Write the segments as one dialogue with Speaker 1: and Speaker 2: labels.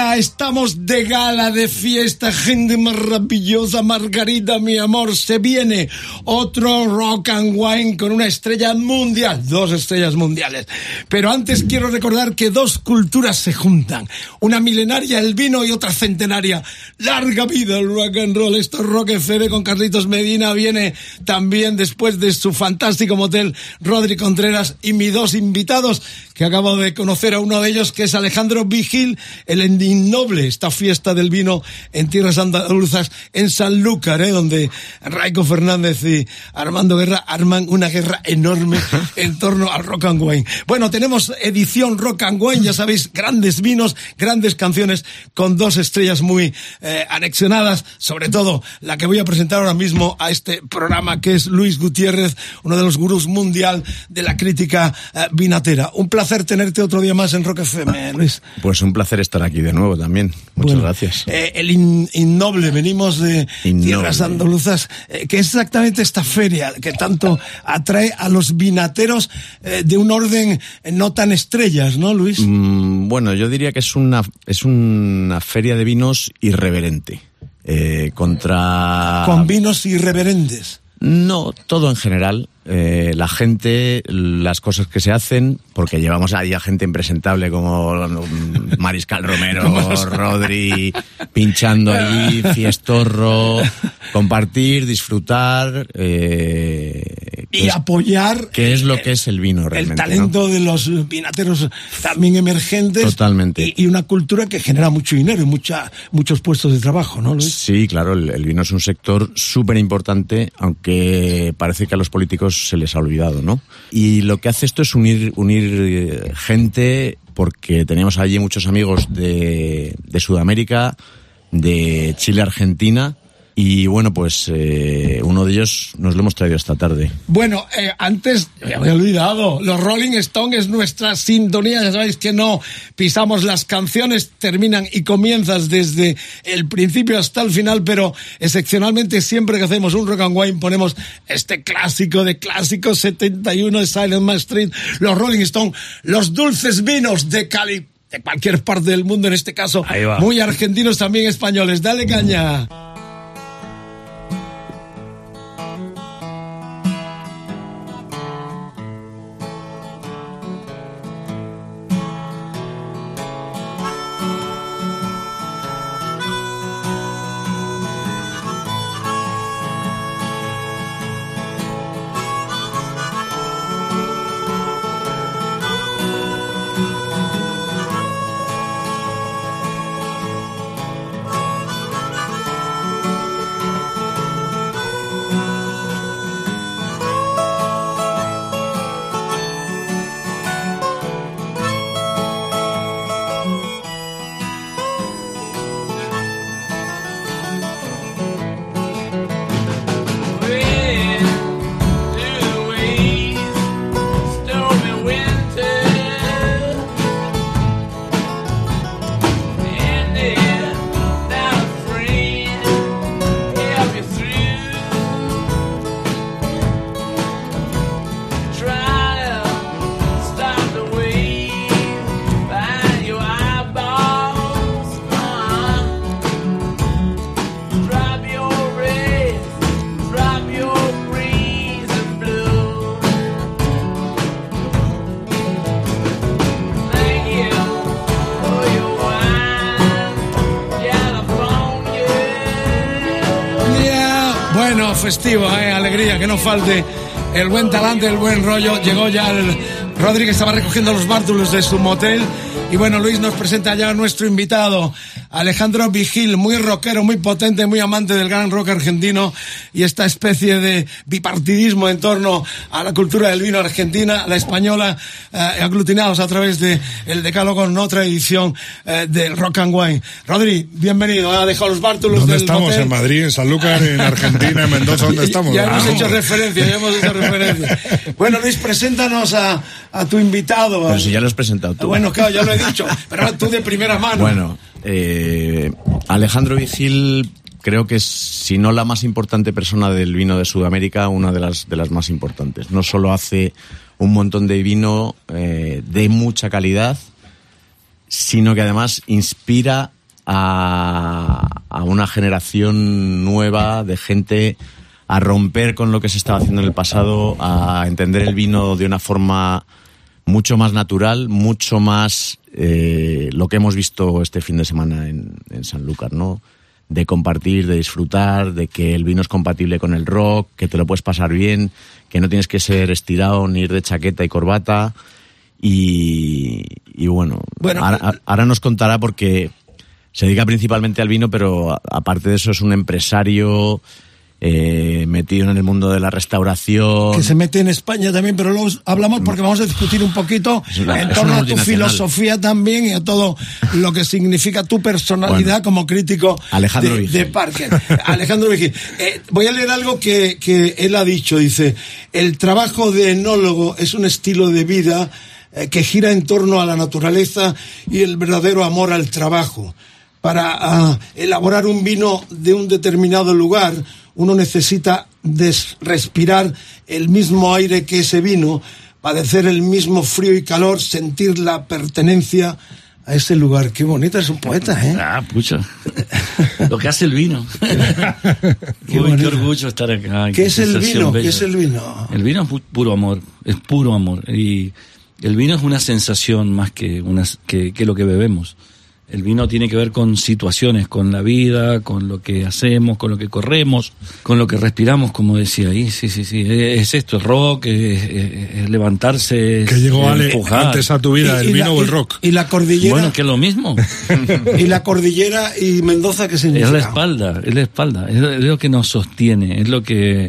Speaker 1: Estamos de gala, de fiesta, gente maravillosa, Margarita, mi amor, se viene otro Rock and Wine con una estrella mundial, dos estrellas mundiales. Pero antes quiero recordar que dos culturas se juntan, una milenaria el vino y otra centenaria. Larga vida el rock and roll, esto es Rock FM con Carlitos Medina, viene también después de su fantástico motel Rodri Contreras y mis dos invitados que acabo de conocer a uno de ellos que es Alejandro Vigil, el innoble, esta fiesta del vino en tierras andaluzas, en Sanlúcar, ¿eh? donde Raico Fernández y Armando Guerra arman una guerra enorme en torno al rock and wine. Bueno, tenemos edición rock and wine, ya sabéis, grandes vinos, grandes canciones con dos estrellas muy eh, anexionadas, sobre todo la que voy a presentar ahora mismo a este programa que es Luis Gutiérrez, uno de los gurús mundial de la crítica eh, vinatera. Un placer tenerte otro día más en Rock FM, Luis.
Speaker 2: Pues un placer estar aquí de nuevo también. Muchas
Speaker 1: Bueno,
Speaker 2: gracias.
Speaker 1: eh, el in- innoble, venimos de
Speaker 2: Innoble.
Speaker 1: tierras andaluzas, eh, que es exactamente esta feria que tanto atrae a los vinateros eh, de un orden eh, no tan estrellas, ¿no, Luis?
Speaker 2: Mm, bueno, yo diría que es una, es una feria de vinos irreverente. Eh, contra...
Speaker 1: Con vinos irreverentes.
Speaker 2: No, todo en general. Eh, la gente, las cosas que se hacen, porque llevamos ahí a gente impresentable como Mariscal Romero, Rodri, pinchando ahí, fiestorro, compartir, disfrutar. Eh,
Speaker 1: Y
Speaker 2: es-
Speaker 1: apoyar
Speaker 2: que es lo que es el vino
Speaker 1: el
Speaker 2: realmente.
Speaker 1: talento de los vinateros también emergentes.
Speaker 2: Totalmente.
Speaker 1: Y, y una cultura que genera mucho dinero y mucha, muchos puestos de trabajo, ¿no, Luis?
Speaker 2: Sí, claro, el, el vino es un sector súper importante, aunque parece que a los políticos se les ha olvidado, ¿no? Y lo que hace esto es unir, unir eh, gente, porque teníamos allí muchos amigos de, de Sudamérica, de Chile, Argentina, y bueno, pues eh, uno de ellos nos lo hemos traído esta tarde.
Speaker 1: Bueno, eh, antes, me había olvidado, los Rolling Stones es nuestra sintonía, ya sabéis que no pisamos las canciones, terminan y comienzas desde el principio hasta el final, pero excepcionalmente siempre que hacemos un rock and wine ponemos este clásico de clásicos 71 de Silent Man Street, los Rolling Stones, los dulces vinos de Cali, de cualquier parte del mundo, en este caso,
Speaker 2: Ahí va.
Speaker 1: muy argentinos también españoles. Dale caña. Yeah. Bueno, festivo, eh, alegría, que no falte el buen talante, el buen rollo. Llegó ya el Rodríguez, estaba recogiendo los bártulos de su motel. Y bueno, Luis nos presenta ya a nuestro invitado, Alejandro Vigil, muy rockero, muy potente, muy amante del gran rock argentino y esta especie de bipartidismo en torno a la cultura del vino argentina, la española, eh, aglutinados a través de el decálogo en otra edición eh, del Rock and Wine. Rodri, bienvenido, ha dejado los bártulos
Speaker 3: ¿Dónde
Speaker 1: del
Speaker 3: estamos?
Speaker 1: hotel.
Speaker 3: ¿En Madrid, en Sanlúcar, en Argentina, en Mendoza? ¿Dónde estamos?
Speaker 1: Ya hemos
Speaker 3: Ah,
Speaker 1: hecho referencia, ya hemos hecho referencia. Bueno, Luis, preséntanos a, a tu invitado.
Speaker 2: Pero si ya lo has presentado tú.
Speaker 1: Bueno, claro, ya lo he dicho, pero ahora tú de primera mano.
Speaker 2: Bueno, eh, Alejandro Vigil creo que es, si no la más importante persona del vino de Sudamérica, una de las, de las más importantes. No solo hace un montón de vino eh, de mucha calidad, sino que además inspira a, una generación nueva de gente a romper con lo que se estaba haciendo en el pasado, a entender el vino de una forma mucho más natural, mucho más eh, lo que hemos visto este fin de semana en, en Sanlúcar, ¿no? De compartir, de disfrutar, de que el vino es compatible con el rock, que te lo puedes pasar bien, que no tienes que ser estirado ni ir de chaqueta y corbata. Y, y bueno,
Speaker 1: Bueno,
Speaker 2: ahora, ahora nos contará porque se dedica principalmente al vino, pero aparte de eso es un empresario eh, metido en el mundo de la restauración.
Speaker 1: que se mete en España también, pero luego hablamos porque vamos a discutir un poquito
Speaker 2: una-
Speaker 1: en torno a tu filosofía también y a todo lo que significa tu personalidad
Speaker 2: Bueno.
Speaker 1: como crítico
Speaker 2: Alejandro
Speaker 1: de, de Parker. Alejandro Vigil. Eh, voy a leer algo que, que él ha dicho. Dice, el trabajo de enólogo es un estilo de vida eh, que gira en torno a la naturaleza y el verdadero amor al trabajo. Para ah, elaborar un vino de un determinado lugar, uno necesita des- respirar el mismo aire que ese vino, padecer el mismo frío y calor, sentir la pertenencia a ese lugar. Qué bonito, es un poeta, ¿eh?
Speaker 4: Ah, pucha. Lo que hace el vino. Uy, qué orgullo estar acá.
Speaker 1: ¿Qué es el vino? ¿Qué es el vino?
Speaker 4: El vino es pu- puro amor, es puro amor. Y el vino es una sensación más que, una, que, que lo que bebemos. El vino tiene que ver con situaciones, con la vida, con lo que hacemos, con lo que corremos, con lo que respiramos, como decía ahí. Sí, sí, sí. Es esto, el rock, es, es- es levantarse.
Speaker 3: Que llegó
Speaker 4: es
Speaker 3: Ale
Speaker 4: empujar.
Speaker 3: antes a tu vida,
Speaker 1: Y-
Speaker 3: el
Speaker 1: y
Speaker 3: vino
Speaker 1: la-
Speaker 3: o el rock.
Speaker 1: Y la cordillera.
Speaker 4: Bueno, que es lo mismo.
Speaker 1: y la cordillera y Mendoza, ¿qué significa?
Speaker 4: Es la espalda, es la espalda, es es lo que nos sostiene, es lo que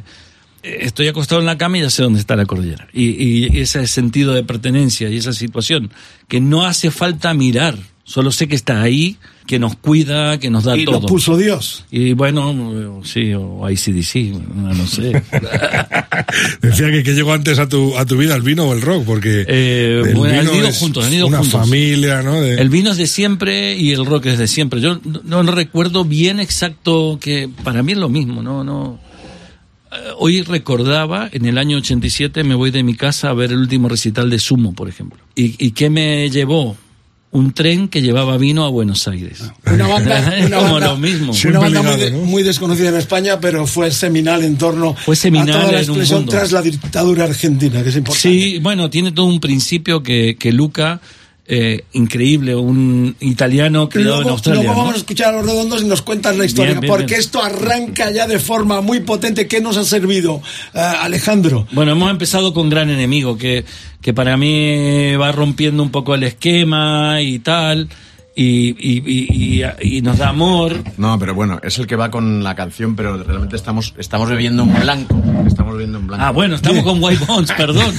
Speaker 4: eh, estoy acostado en la cama y ya sé dónde está la cordillera. Y, y ese sentido de pertenencia y esa situación que no hace falta mirar, solo sé que está ahí, que nos cuida, que nos da
Speaker 1: Y
Speaker 4: todo.
Speaker 1: lo puso Dios.
Speaker 4: Y bueno, sí, o ICDC, no, sé.
Speaker 3: Decía que, que llegó antes a tu, a tu vida el vino o el rock, porque
Speaker 4: Eh,
Speaker 3: el
Speaker 4: bueno, han
Speaker 3: vino
Speaker 4: ido
Speaker 3: es
Speaker 4: juntos, han ido
Speaker 3: una
Speaker 4: juntos.
Speaker 3: familia, ¿no? De-
Speaker 4: El vino es de siempre y el rock es de siempre. Yo no, no recuerdo bien exacto que para mí es lo mismo, no, no. Eh, Hoy recordaba, en el año 87 me voy de mi casa a ver el último recital de Sumo, por ejemplo. ¿Y, y qué me llevó? Un tren que llevaba vino a Buenos Aires.
Speaker 1: Una banda, una
Speaker 4: como
Speaker 1: banda-
Speaker 4: lo mismo.
Speaker 1: una banda muy, de- muy desconocida en España, pero fue seminal en torno
Speaker 4: Fue seminal
Speaker 1: a toda la
Speaker 4: en un
Speaker 1: expresión tras la dictadura argentina, que es importante.
Speaker 4: Sí, bueno, tiene todo un principio que, que Luca, eh, increíble, un italiano criado en
Speaker 1: Luego,
Speaker 4: Australia.
Speaker 1: luego
Speaker 4: ¿no?
Speaker 1: vamos a escuchar a los redondos y nos cuentas la historia,
Speaker 4: Bien, bien,
Speaker 1: porque
Speaker 4: bien.
Speaker 1: esto arranca ya de forma muy potente. ¿Qué nos ha servido, eh, Alejandro?
Speaker 4: Bueno, hemos empezado con Gran Enemigo, que, que para mí va rompiendo un poco el esquema y tal, y, y, y, y- nos da amor.
Speaker 2: No, pero bueno, es el que va con la canción, pero realmente estamos, estamos bebiendo en blanco. Estamos bebiendo en blanco.
Speaker 4: Ah, bueno, estamos con White Bones, perdón.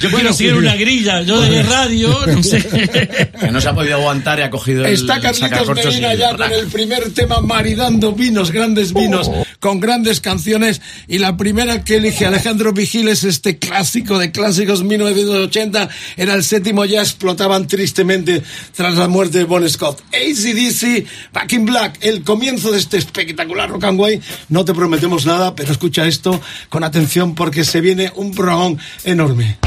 Speaker 4: Yo quiero seguir una grilla, yo de radio, no sé.
Speaker 2: Que no se ha podido aguantar y ha cogido el
Speaker 1: Está Carlitos Medina ya con el primer tema maridando vinos, grandes vinos, con grandes canciones. Y la primera que elige Alejandro Vigil es este clásico de clásicos 1980. Era el séptimo, ya explotaban tristemente tras la muerte de Bon Scott. ACDC, Back in Black, el comienzo de este espectacular rock and way. No te prometemos nada, pero escucha esto con atención porque se viene un programa enorme.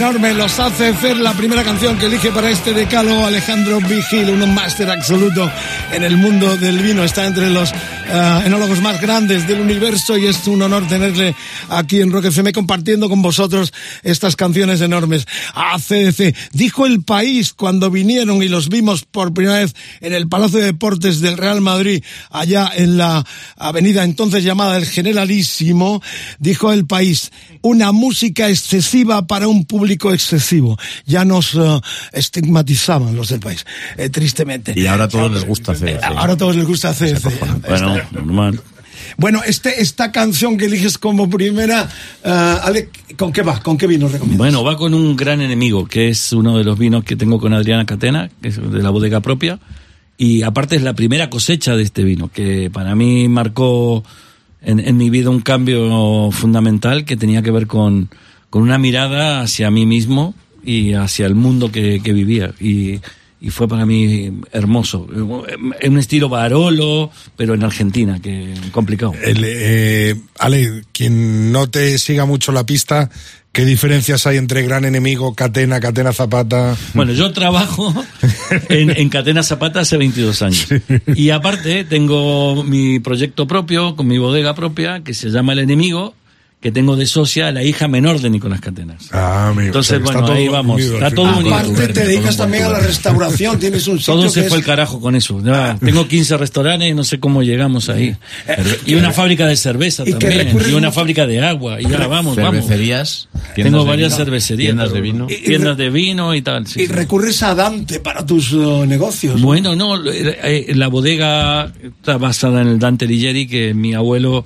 Speaker 1: Enorme, los hace hacer la primera canción que elige para este decalo Alejandro Vigil, un máster absoluto en el mundo del vino, está entre los eh, enólogos más grandes del universo y es un honor tenerle aquí en Rock FM compartiendo con vosotros estas canciones enormes. ACDC, dijo el país cuando vinieron y los vimos por primera vez en el Palacio de Deportes del Real Madrid, allá en la avenida entonces llamada El Generalísimo, dijo el país, una música excesiva para un público excesivo. Ya nos eh, estigmatizaban los del país, eh, tristemente.
Speaker 2: Y ahora a todos les gusta hacer.
Speaker 1: Ahora a todos les gusta hacer.
Speaker 4: Bueno, normal.
Speaker 1: Bueno, este, esta canción que eliges como primera, Ale, ¿con qué va? ¿Con qué vino recomiendas?
Speaker 4: Bueno, va con un gran enemigo, que es uno de los vinos que tengo con Adriana Catena, que es de la bodega propia. Y aparte es la primera cosecha de este vino, que para mí marcó en, en mi vida un cambio fundamental que tenía que ver con, con una mirada hacia mí mismo y hacia el mundo que, que vivía. Y, y fue para mí hermoso. En un estilo Barolo, pero en Argentina, que complicado.
Speaker 3: El, eh, Ale, quien no te siga mucho la pista, ¿qué diferencias hay entre Gran Enemigo, Catena, Catena Zapata?
Speaker 4: Bueno, yo trabajo en, en Catena Zapata hace 22 años. Y aparte tengo mi proyecto propio, con mi bodega propia, que se llama El Enemigo, que tengo de socia a la hija menor de Nicolás Catenas.
Speaker 3: Ah, amigo.
Speaker 4: Entonces,
Speaker 3: o sea,
Speaker 4: bueno, ahí vamos.
Speaker 3: unido al
Speaker 4: Está todo unido.
Speaker 1: Aparte te dedicas también a la restauración, tienes un sitio
Speaker 4: Todo
Speaker 1: que
Speaker 4: se fue
Speaker 1: es-
Speaker 4: el carajo con eso. Ya, tengo 15 restaurantes y no sé cómo llegamos ahí. Y una fábrica de cerveza
Speaker 1: y que
Speaker 4: también.
Speaker 1: recurren
Speaker 4: Y una fábrica de agua. Y ahora vamos, vamos.
Speaker 2: Cervecerías.
Speaker 4: Tengo
Speaker 2: tiendas de
Speaker 4: varias
Speaker 2: vino,
Speaker 4: cervecerías.
Speaker 2: Tiendas de vino.
Speaker 1: Y-
Speaker 4: Tiendas de vino y tal. sí,
Speaker 1: y
Speaker 4: sí.
Speaker 1: recurres a Dante para tus eh, negocios.
Speaker 4: Bueno, no, eh, eh, la bodega está basada en el Dante Alighieri, que mi abuelo,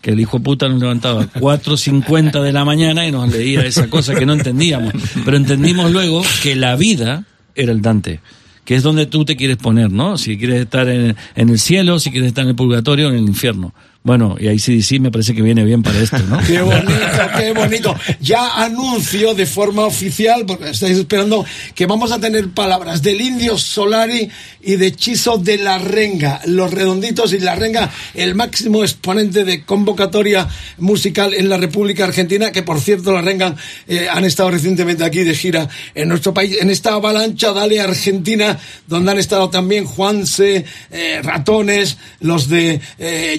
Speaker 4: que el hijo puta nos levantaba a 4.50 de la mañana y nos leía esa cosa que no entendíamos. Pero entendimos luego que la vida era el Dante, que es donde tú te quieres poner, ¿no? Si quieres estar en, en el cielo, si quieres estar en el purgatorio o en el infierno. Bueno, y ahí sí, sí me parece que viene bien para esto, ¿no?
Speaker 1: Qué bonito, qué bonito. Ya anuncio de forma oficial, porque estáis esperando, que vamos a tener palabras del Indio Solari y de Chiso de la Renga. Los redonditos y la Renga, el máximo exponente de convocatoria musical en la República Argentina, que por cierto la Renga eh, han estado recientemente aquí de gira en nuestro país, en esta avalancha Dale Argentina, donde han estado también Juanse, eh, Ratones, los de eh,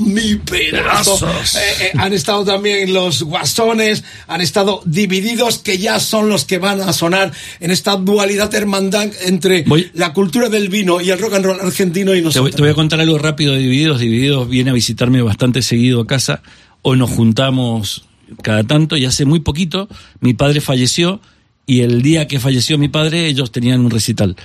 Speaker 1: mi pedazo. Eh, eh, han estado también los guasones, han estado divididos, que ya son los que van a sonar en esta dualidad hermandad entre
Speaker 4: Voy-
Speaker 1: la cultura del vino y el rock and roll argentino y
Speaker 4: Te voy,
Speaker 1: nosotros.
Speaker 4: te voy a contar algo rápido de Divididos. Divididos viene a visitarme bastante seguido a casa. Hoy nos juntamos cada tanto y hace muy poquito mi padre falleció y el día que falleció mi padre ellos tenían un recital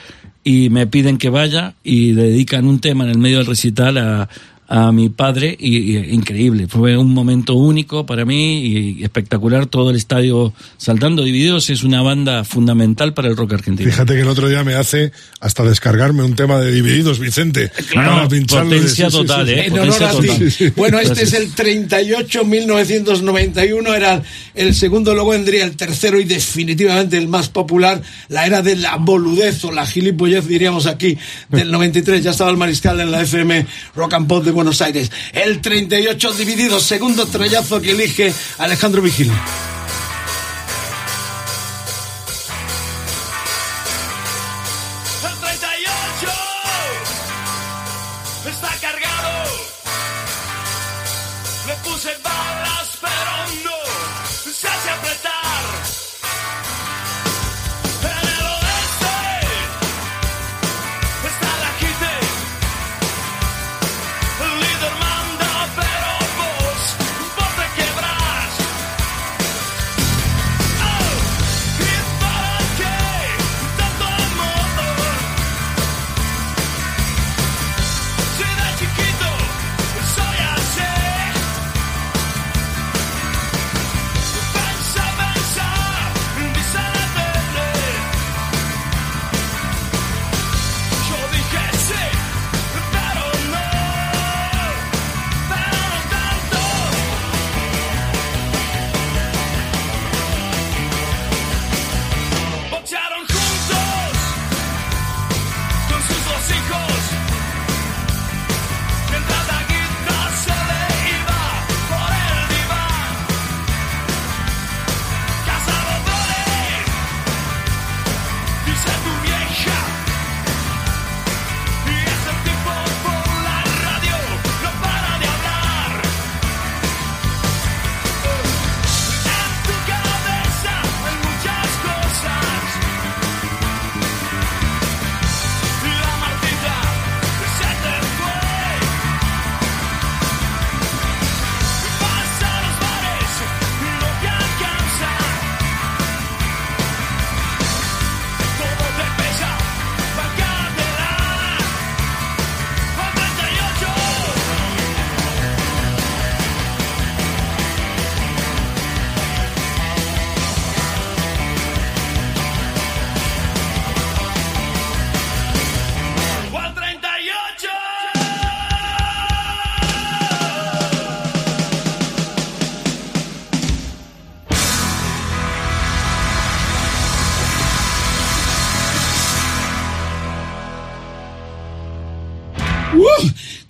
Speaker 4: y me piden que vaya y dedican un tema en el medio del recital a, a mi padre y, y increíble. Fue un momento único para mí y espectacular. Todo el estadio saltando. Divididos es una banda fundamental para el rock argentino.
Speaker 3: Fíjate que el otro día me hace hasta descargarme un tema de Divididos, Vicente.
Speaker 4: Claro,
Speaker 3: para pincharlo de-
Speaker 4: potencia
Speaker 3: sí, sí, sí,
Speaker 4: total. ¿eh?
Speaker 1: En honor
Speaker 4: Potencia
Speaker 1: a
Speaker 4: total.
Speaker 1: ti. Bueno, este
Speaker 4: Gracias.
Speaker 1: es el 38, 1991 era el segundo, luego vendría el tercero y definitivamente el más popular, la era de la boludez o la gilipollez, diríamos aquí, del 93. Ya estaba el mariscal en la FM Rock and Pop de Buenos Aires. El 38 dividido, segundo trayazo que elige Alejandro Vigil.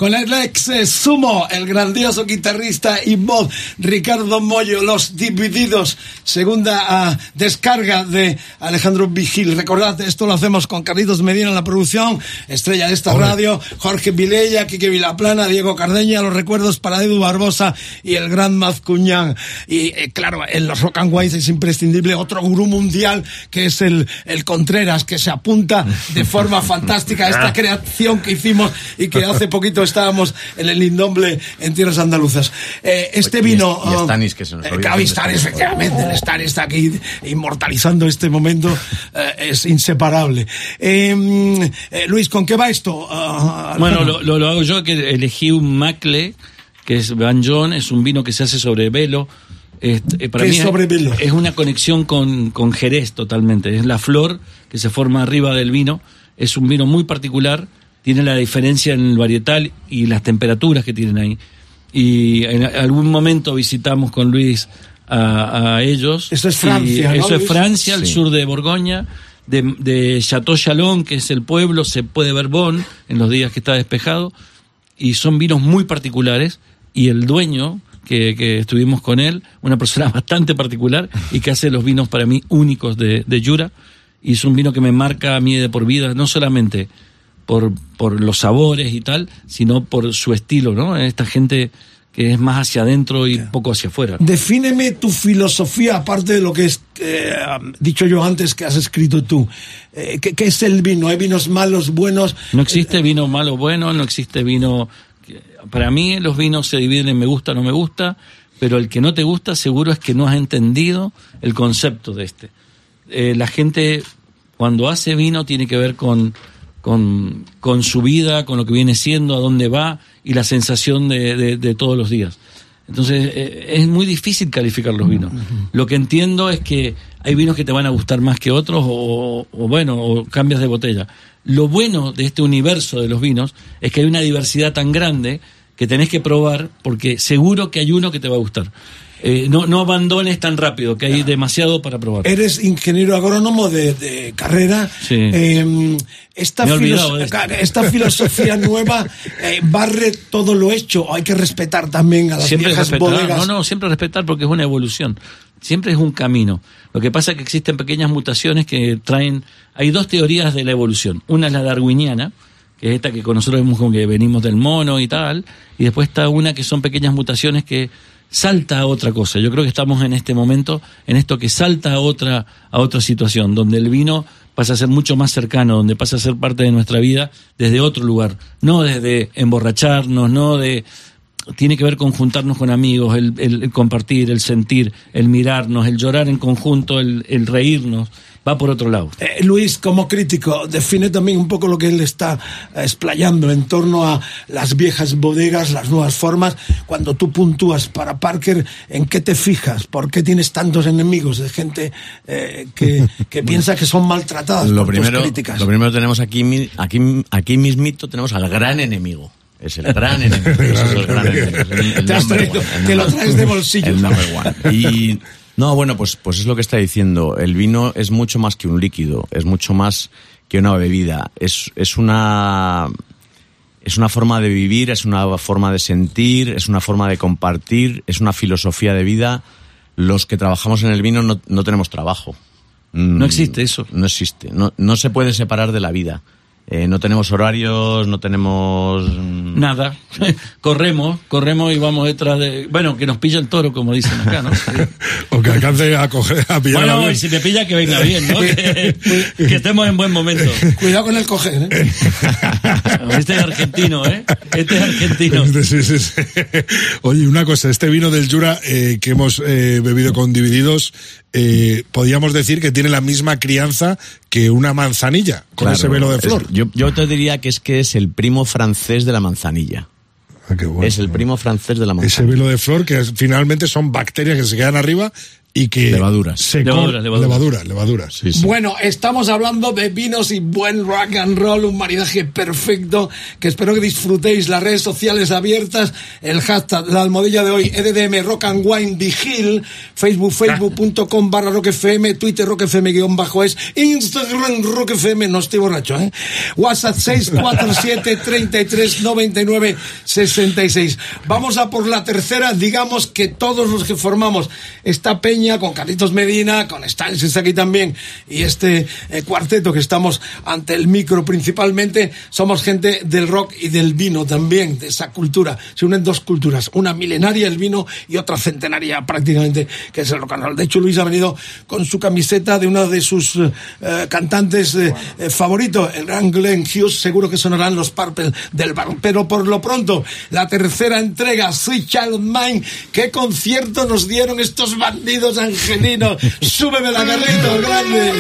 Speaker 1: Con el ex eh, Sumo, el grandioso guitarrista y voz Ricardo Mollo, Los Divididos, segunda ah, descarga de Alejandro Vigil. Recordad, esto lo hacemos con Carlitos Medina en la producción, estrella de esta radio, Jorge Vilella, Quique Vilaplana, Diego Cardeña, los recuerdos para Edu Barbosa y el gran Mazcuñán. Y eh, claro, en los Rock and Wines es imprescindible otro gurú mundial que es el, el Contreras, que se apunta de forma fantástica a esta creación que hicimos y que hace poquito estábamos en el Indomble en tierras andaluzas. Eh, este
Speaker 2: Y es-
Speaker 1: vino...
Speaker 2: y Stanis, que se nos
Speaker 1: eh, efectivamente, el Stanis está aquí inmortalizando este momento, eh, es inseparable. Eh, eh, Luis, ¿con qué va esto? Ah,
Speaker 4: Bueno,
Speaker 1: Alejandro.
Speaker 4: lo, lo- lo hago yo, que elegí un Macle, que es Van John, es un vino que se hace sobre velo. Este, para
Speaker 1: ¿Qué
Speaker 4: mí
Speaker 1: es sobre velo?
Speaker 4: es una conexión con, con Jerez totalmente. Es la flor que se forma arriba del vino. Es un vino muy particular. Tiene la diferencia en el varietal y las temperaturas que tienen ahí. Y en algún momento visitamos con Luis a, a ellos.
Speaker 1: Eso es
Speaker 4: Y
Speaker 1: Francia, ¿no,
Speaker 4: Eso es? Francia, al
Speaker 2: Sí.
Speaker 4: sur de Borgoña. De, de Chateau Chalon, que es el pueblo, se puede ver Bon en los días que está despejado. Y son vinos muy particulares. Y el dueño, que, que estuvimos con él, una persona bastante particular y que hace los vinos para mí únicos de, de Jura. Y es un vino que me marca a mí de por vida, no solamente por, por los sabores y tal, sino por su estilo, ¿no? Esta gente que es más hacia adentro y poco hacia afuera.
Speaker 1: Defíneme tu filosofía, aparte de lo que he eh, dicho yo antes que has escrito tú. Eh, ¿qué, qué es el vino? ¿Hay vinos malos, buenos?
Speaker 4: No existe vino malo bueno, no existe vino... Para mí los vinos se dividen en me gusta o no me gusta, pero el que no te gusta seguro es que no has entendido el concepto de este. Eh, la gente cuando hace vino tiene que ver con, con, con su vida, con lo que viene siendo, a dónde va y la sensación de, de- de todos los días. Entonces eh, es muy difícil calificar los vinos. Lo que entiendo es que hay vinos que te van a gustar más que otros o, o bueno, o cambias de botella. Lo bueno de este universo de los vinos es que hay una diversidad tan grande que tenés que probar porque seguro que hay uno que te va a gustar. Eh, no, no abandones tan rápido, que hay demasiado para probar.
Speaker 1: Eres ingeniero agrónomo de, de carrera.
Speaker 4: Sí.
Speaker 1: Eh, esta, filos-
Speaker 4: de
Speaker 1: esta filosofía nueva eh, barre todo lo hecho. Hay que respetar también a las
Speaker 4: siempre
Speaker 1: viejas
Speaker 4: respetar,
Speaker 1: bodegas.
Speaker 4: no, no, siempre respetar porque es una evolución. Siempre es un camino. Lo que pasa es que existen pequeñas mutaciones que traen. Hay dos teorías de la evolución. Una es la darwiniana, que es esta que con nosotros vemos como que venimos del mono y tal, y después está una que son pequeñas mutaciones que salta a otra cosa. Yo creo que estamos en este momento, en esto que salta a otra, a otra situación, donde el vino pasa a ser mucho más cercano, donde pasa a ser parte de nuestra vida desde otro lugar, no desde emborracharnos, no de tiene que ver con juntarnos con amigos, el, el- compartir, el sentir, el mirarnos, el llorar en conjunto, el reírnos, va por otro lado.
Speaker 1: Eh, Luis, como crítico, define también un poco lo que él está eh, explayando en torno a las viejas bodegas, las nuevas formas. Cuando tú puntúas para Parker, ¿en qué te fijas? ¿Por qué tienes tantos enemigos de gente eh, que, que piensa que son maltratadas
Speaker 2: Lo
Speaker 1: por
Speaker 2: primero,
Speaker 1: tus críticas?
Speaker 2: lo primero tenemos aquí, aquí, aquí mismito tenemos al gran enemigo. Es el gran enemigo.
Speaker 1: Te lo traes de bolsillo.
Speaker 2: El number one. Y no, bueno, pues, pues es lo que está diciendo. El vino es mucho más que un líquido, es mucho más que una bebida. Es, es una es una forma de vivir, es una forma de sentir, es una forma de compartir, es una filosofía de vida. Los que trabajamos en el vino no, no tenemos trabajo. Mm,
Speaker 4: No existe eso.
Speaker 2: No existe. No, no se puede separar de la vida. Eh, no tenemos horarios, no tenemos... mm,
Speaker 4: Nada, corremos, corremos y vamos detrás de... Bueno, que nos pilla el toro, como dicen acá, ¿no?
Speaker 3: O que alcance a coger, a pillar
Speaker 4: Bueno,
Speaker 3: a
Speaker 4: y si me pilla que venga bien, ¿no? Que, que estemos en buen momento.
Speaker 1: Cuidado con el coger, ¿eh?
Speaker 4: Este es argentino, ¿eh? Este es argentino.
Speaker 3: Sí, sí, sí. Oye, una cosa, este vino del Jura eh, que hemos eh, bebido con Divididos, eh, podríamos decir que tiene la misma crianza que una manzanilla, con
Speaker 2: claro,
Speaker 3: ese velo de
Speaker 2: es-
Speaker 3: flor.
Speaker 2: yo, yo te diría que es que es el primo francés de la manzanilla.
Speaker 3: Ah, qué bueno.
Speaker 2: Es el primo francés de la
Speaker 3: Ese
Speaker 2: manzanilla.
Speaker 3: velo de flor que es- finalmente son bacterias que se quedan arriba y que
Speaker 2: Levaduras.
Speaker 3: se
Speaker 4: Levaduras, levaduras.
Speaker 3: levaduras, levaduras.
Speaker 2: Sí, sí.
Speaker 1: Bueno, estamos hablando de vinos y buen rock and roll, un maridaje perfecto que espero que disfrutéis. Las redes sociales abiertas, el hashtag, la almohadilla de hoy, EDDM Rock and Wine Vigil, Facebook, facebook.com barra Rock FM, Twitter Rock FM guion bajo es, Instagram Rock FM, no estoy borracho, ¿eh? WhatsApp 647 33 99 66. Vamos a por la tercera, digamos que todos los que formamos esta peña con Carlitos Medina, con Stanley está aquí también, y este eh, cuarteto que estamos ante el micro principalmente, somos gente del rock y del vino también, de esa cultura. Se unen dos culturas, una milenaria el vino y otra centenaria prácticamente, que es el rock and roll. De hecho, Luis ha venido con su camiseta de uno de sus eh, cantantes eh, eh, favoritos, el gran Glenn Hughes, seguro que sonarán los Purple del bar. Pero por lo pronto, la tercera entrega, Sweet Child Mine, ¿qué concierto nos dieron estos bandidos angelinos? Súbeme la Carlitos, grande.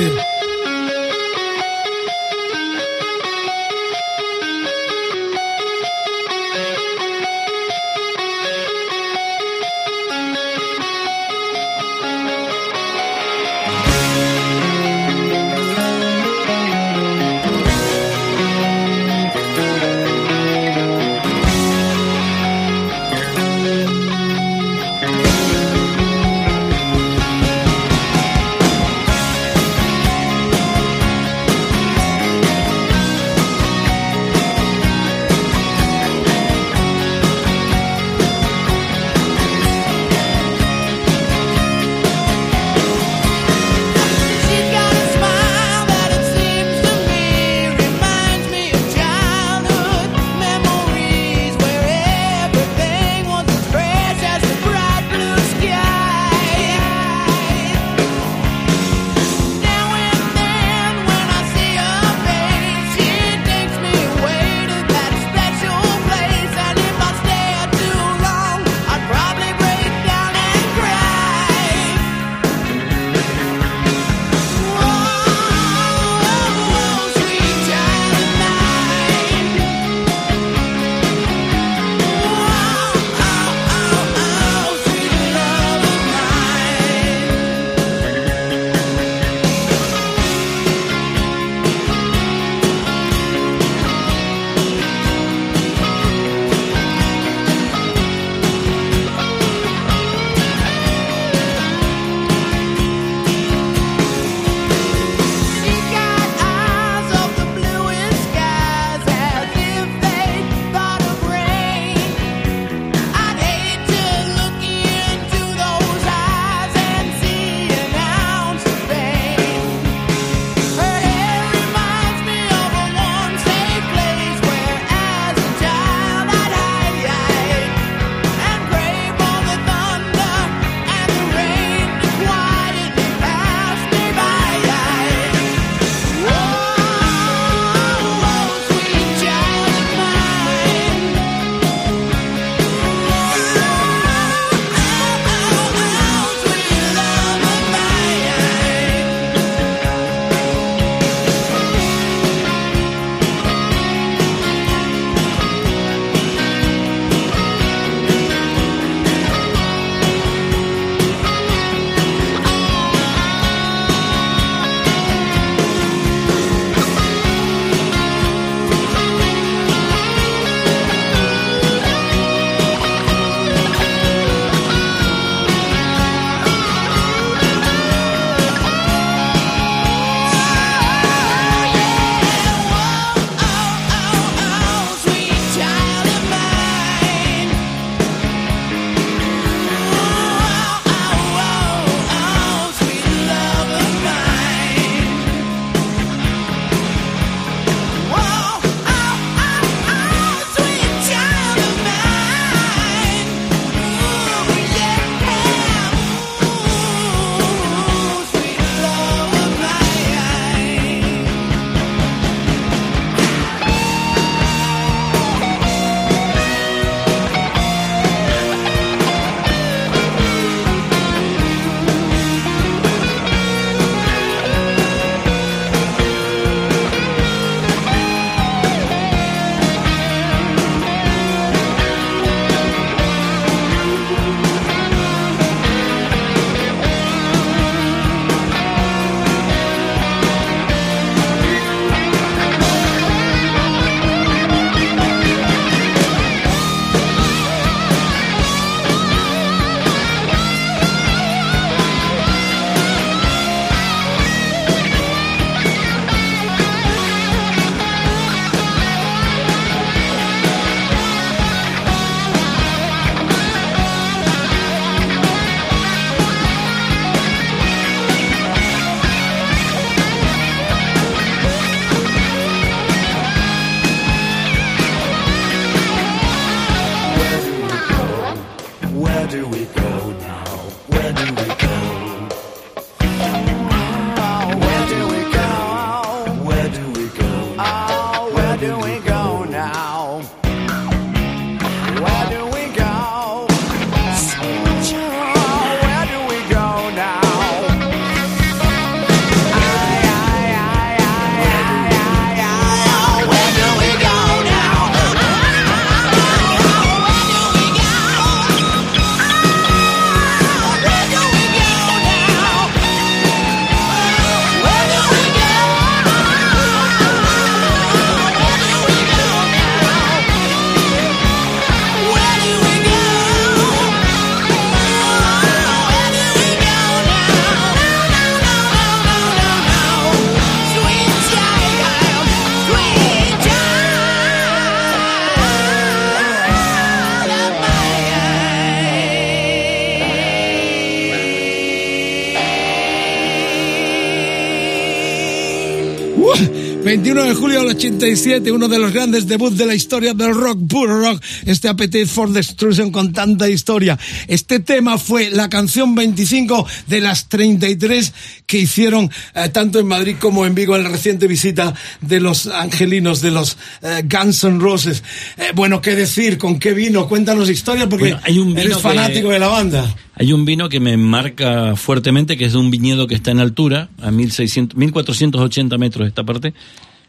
Speaker 1: 77, uno de los grandes debuts de la historia del rock, puro rock, este Appetite for Destruction con tanta historia. Este tema fue la canción 25 de las 33 que hicieron eh, tanto en Madrid como en Vigo en la reciente visita de los angelinos, de los eh, Guns N' Roses. Eh, bueno, ¿qué decir? ¿Con qué vino? Cuéntanos historias porque
Speaker 4: bueno, hay un
Speaker 1: eres fanático que... de la banda.
Speaker 4: Hay un vino que me marca fuertemente, que es de un viñedo que está en altura, a 1600, 1480 metros de esta parte,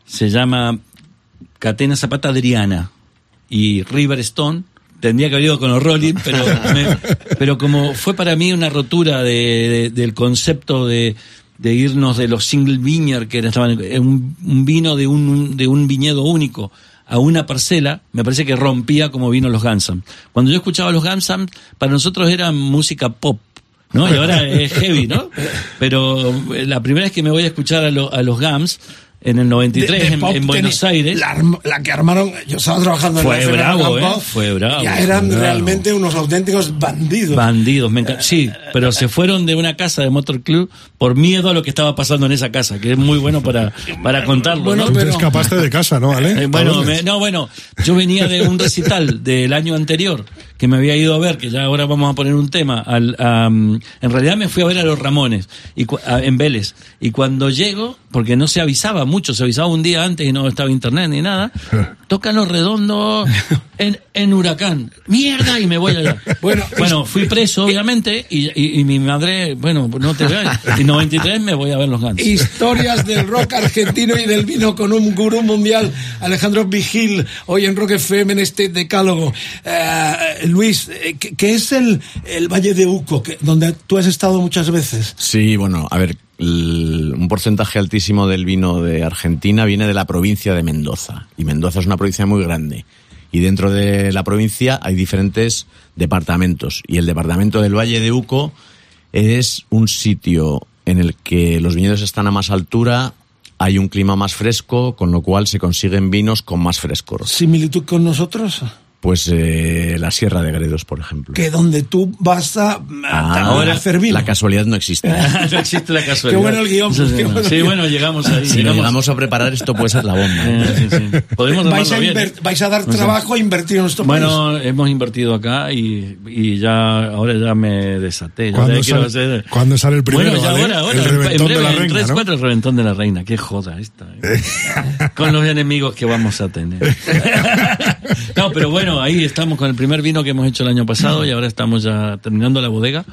Speaker 4: se llama Catena Zapata Adriana y River Stone. Tendría que haber ido con los Rolling, pero, me- pero como fue para mí una rotura de- de- del concepto de, de irnos de los single vineyard, que era- estaban un, un vino de un, de un viñedo único, a una parcela, me parece que rompía como vino los Gansam. Cuando yo escuchaba los Gansam, para nosotros era música pop, ¿no? Y ahora es heavy, ¿no? Pero eh, la primera vez que me voy a escuchar a, lo- a los Gams, en el 93,
Speaker 1: De- de
Speaker 4: en, Buenos Aires,
Speaker 1: La, la que armaron, yo estaba trabajando en
Speaker 4: Fue
Speaker 1: la
Speaker 4: bravo, ¿eh? Fue bravo,
Speaker 1: Ya eran
Speaker 4: bravo.
Speaker 1: realmente unos auténticos bandidos.
Speaker 4: bandidos, me encanta. Sí, pero se fueron de una casa de Motor Club por miedo a lo que estaba pasando en esa casa, que es muy bueno para, para contarlo.
Speaker 1: Bueno,
Speaker 4: ¿no?
Speaker 3: Tú te escapaste de casa, ¿no, Ale?
Speaker 4: Eh,
Speaker 3: ¿A
Speaker 4: bueno, me- no, bueno, yo venía de un recital del año anterior que me había ido a ver, que ya ahora vamos a poner un tema. Al, um, en realidad me fui a ver a los Ramones y, a- en Vélez. Y cuando llego, porque no se avisaba mucho, se avisaba un día antes y no estaba internet ni nada, tocan los redondos en, en Huracán. ¡Mierda! Y me voy allá.
Speaker 1: Bueno,
Speaker 4: Bueno, fui preso, obviamente, y, y- y mi madre, bueno, no te veas. Y 93 me voy a ver los Guns.
Speaker 1: Historias del rock argentino y del vino con un gurú mundial, Alejandro Vigil, hoy en Rock FM en este decálogo. Eh, Luis, eh, ¿qué, qué es el, el Valle de Uco, que- donde tú has estado muchas veces?
Speaker 2: Sí, bueno, a ver, el- un porcentaje altísimo del vino de Argentina viene de la provincia de Mendoza. Y Mendoza es una provincia muy grande. Y dentro de la provincia hay diferentes departamentos. Y el departamento del Valle de Uco es un sitio en el que los viñedos están a más altura, hay un clima más fresco, con lo cual se consiguen vinos con más frescor.
Speaker 1: ¿Similitud con nosotros?
Speaker 2: Pues eh, la Sierra de Gredos, por ejemplo.
Speaker 1: Que donde tú vas a, a-
Speaker 2: Ah,
Speaker 1: a hacer vino.
Speaker 2: La casualidad no existe.
Speaker 4: no existe la casualidad.
Speaker 1: Qué bueno el guion,
Speaker 4: Eso sí,
Speaker 1: qué
Speaker 4: no.
Speaker 1: bueno el
Speaker 4: Sí,
Speaker 1: guion.
Speaker 4: bueno, llegamos ahí.
Speaker 2: Si nos llegamos a preparar esto puede ser la bomba.
Speaker 4: Eh, sí, sí. Podemos
Speaker 1: vais, a
Speaker 4: bien.
Speaker 1: inver- vais a dar trabajo a invertir en nuestro país.
Speaker 4: Bueno, hemos invertido acá y, y ya ahora ya me desaté. Ya
Speaker 3: ¿Cuándo
Speaker 4: ya
Speaker 3: sale-
Speaker 4: hacer-
Speaker 3: cuándo sale el primero,
Speaker 4: Bueno, ya
Speaker 3: vale?
Speaker 4: ahora, ahora.
Speaker 3: El
Speaker 4: en
Speaker 3: reventón de
Speaker 4: breve,
Speaker 3: la
Speaker 4: en
Speaker 3: reina,
Speaker 4: tres,
Speaker 3: ¿no?
Speaker 4: cuatro, el reventón de la reina. Qué joda esta. ¿eh? con los enemigos que vamos a tener. no, pero bueno, ahí estamos con el primer vino que hemos hecho el año pasado y ahora estamos ya terminando la bodega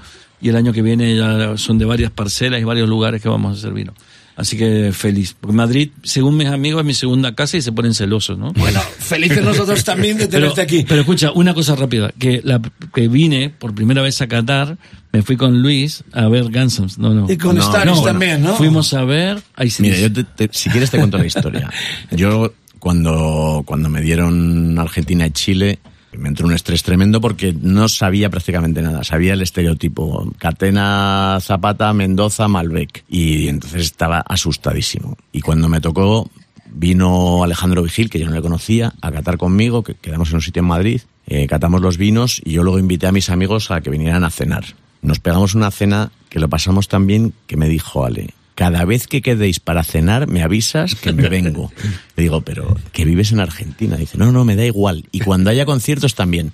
Speaker 4: y el año que viene ya son de varias parcelas y varios lugares que vamos a hacer vino. Así que feliz. Porque Madrid, según mis amigos, es mi segunda casa y se ponen celosos, ¿no?
Speaker 1: Bueno, felices nosotros también de
Speaker 4: Pero,
Speaker 1: tenerte aquí.
Speaker 4: pero escucha, una cosa rápida, que la que vine por primera vez a Qatar, me fui con Luis a ver Guns. No, no.
Speaker 1: Y con
Speaker 2: No, bueno,
Speaker 1: también, ¿no?
Speaker 4: Fuimos a ver AC/DC.
Speaker 2: Mira, yo te- te- si quieres te cuento la historia. Yo cuando, cuando me dieron Argentina y Chile me entró un estrés tremendo porque no sabía prácticamente nada. Sabía el estereotipo. Catena, Zapata, Mendoza, Malbec. Y entonces estaba asustadísimo. Y cuando me tocó, vino Alejandro Vigil, que yo no le conocía, a catar conmigo, que quedamos en un sitio en Madrid. eh, catamos los vinos y yo luego invité a mis amigos a que vinieran a cenar. Nos pegamos una cena que lo pasamos tan bien que me dijo Ale, cada vez que quedéis para cenar me avisas que me vengo. Le digo, pero que vives en Argentina. Dice, no, no, me da igual. Y cuando haya conciertos también.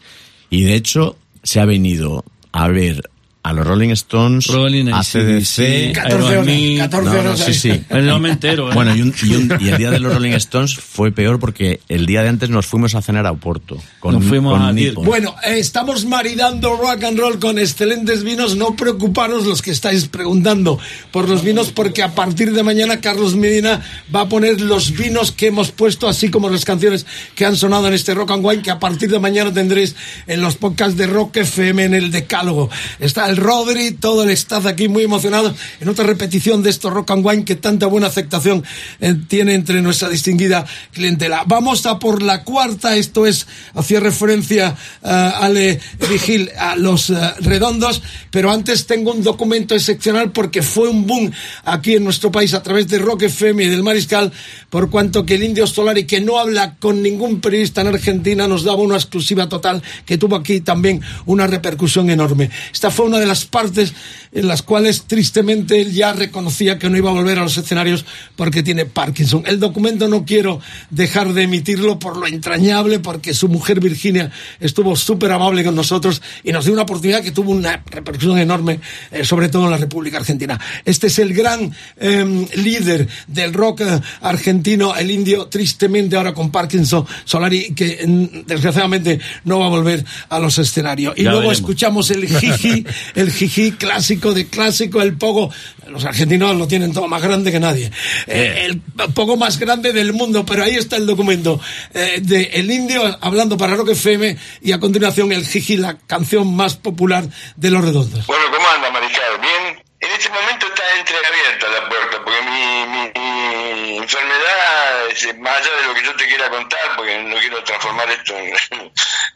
Speaker 2: Y de hecho, se ha venido a ver a los Rolling Stones,
Speaker 4: Rolling,
Speaker 2: a CDC,
Speaker 1: 14 horas,
Speaker 4: Aerosmith,
Speaker 1: 14
Speaker 2: No, no,
Speaker 1: horas.
Speaker 2: sí, sí.
Speaker 4: El nombre entero. ¿eh?
Speaker 2: Bueno, y, un- y un- y el día de los Rolling Stones fue peor porque el día de antes nos fuimos a cenar a Oporto. Con,
Speaker 4: Nos fuimos
Speaker 2: con
Speaker 4: a
Speaker 2: Nippon.
Speaker 1: Bueno, eh, estamos maridando rock and roll con excelentes vinos. No preocuparos los que estáis preguntando por los vinos, porque a partir de mañana Carlos Medina va a poner los vinos que hemos puesto, así como las canciones que han sonado en este Rock and Wine, que a partir de mañana tendréis en los podcasts de Rock FM en el Decálogo. Está el Rodri, todo el staff aquí muy emocionado en otra repetición de estos Rock and Wine que tanta buena aceptación eh, tiene entre nuestra distinguida clientela. Vamos a por la cuarta, esto es, hacía referencia a Ale Vigil a los eh, redondos, pero antes tengo un documento excepcional porque fue un boom aquí en nuestro país a través de Rock FM y del Mariscal, por cuanto que el Indio Solari, que no habla con ningún periodista en Argentina, nos daba una exclusiva total que tuvo aquí también una repercusión enorme. Esta fue una de las partes en las cuales tristemente él ya reconocía que no iba a volver a los escenarios porque tiene Parkinson. El documento no quiero dejar de emitirlo por lo entrañable, porque su mujer Virginia estuvo súper amable con nosotros y nos dio una oportunidad que tuvo una repercusión enorme, eh, sobre todo en la República Argentina. Este es el gran eh, líder del rock eh, argentino, el indio, tristemente ahora con Parkinson Solari, que mm, desgraciadamente no va a volver a los escenarios. Y
Speaker 4: Ya
Speaker 1: luego
Speaker 4: veremos.
Speaker 1: escuchamos el jiji, el jiji clásico de clásico, el pogo. Los argentinos lo tienen todo más grande que nadie. Eh, el pogo más grande del mundo, pero ahí está el documento eh, de El Indio hablando para Rock FM y a continuación el jiji, la canción más popular de Los Redondos.
Speaker 5: Bueno, ¿cómo anda, Mariscal? ¿Bien? En este momento está entreabierta la puerta, porque mi, mi- mi enfermedad, este, más allá de lo que yo te quiera contar, porque no quiero transformar esto en,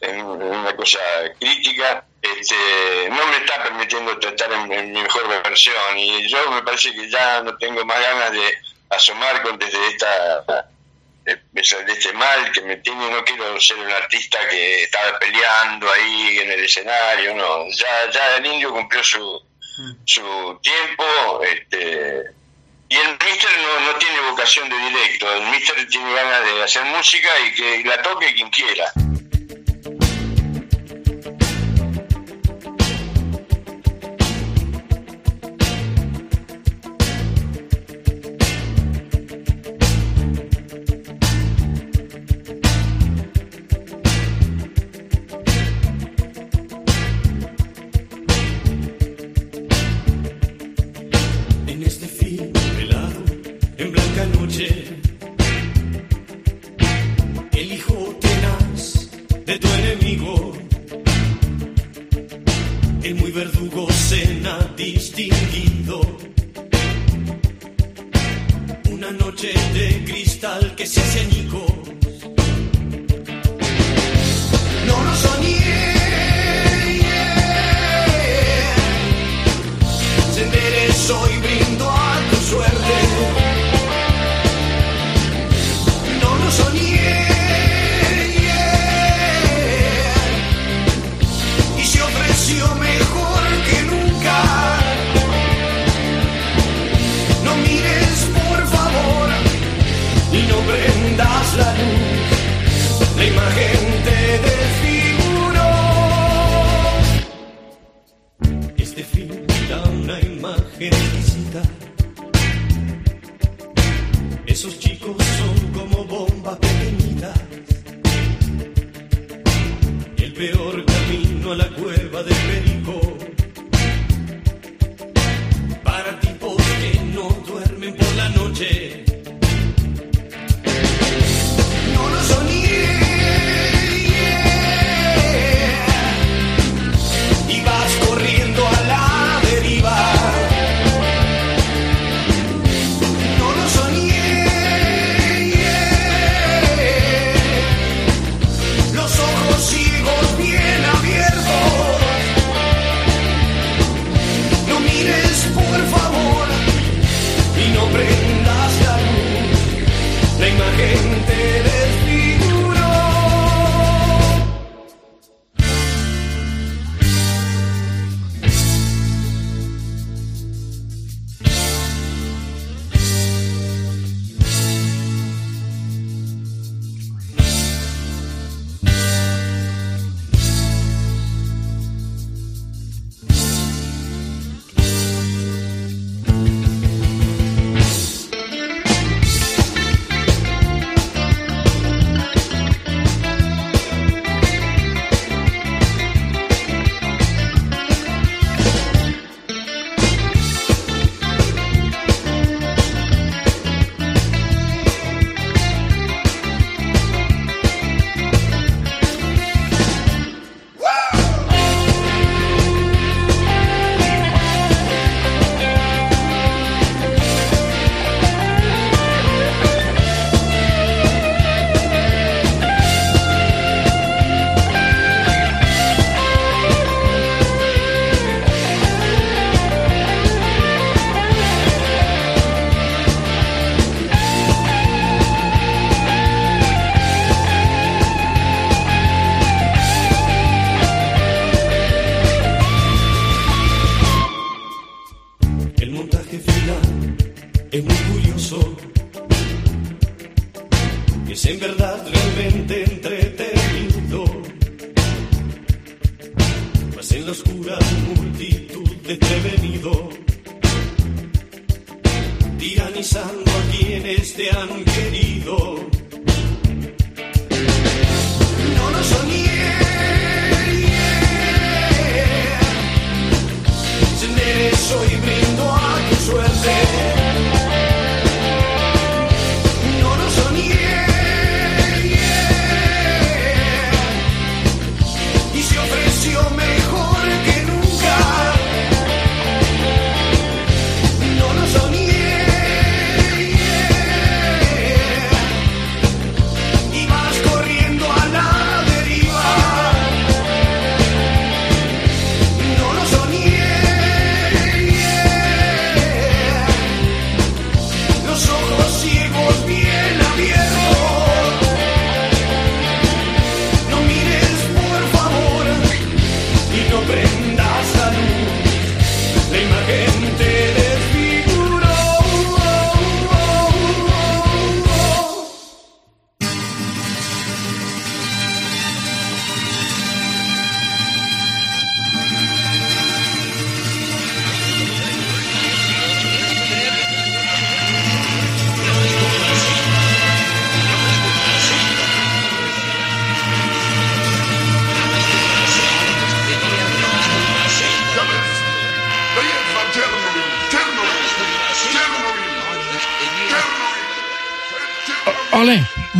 Speaker 5: en una cosa crítica, este, no me está permitiendo tratar en, en mi mejor versión. Y yo me parece que ya no tengo más ganas de asomar con desde esta de, este mal que me tiene, no quiero ser un artista que estaba peleando ahí en el escenario, no, ya, ya el indio cumplió su, su tiempo, este, y el mister no, no tiene vocación de directo, el mister tiene ganas de hacer música y que la toque quien quiera.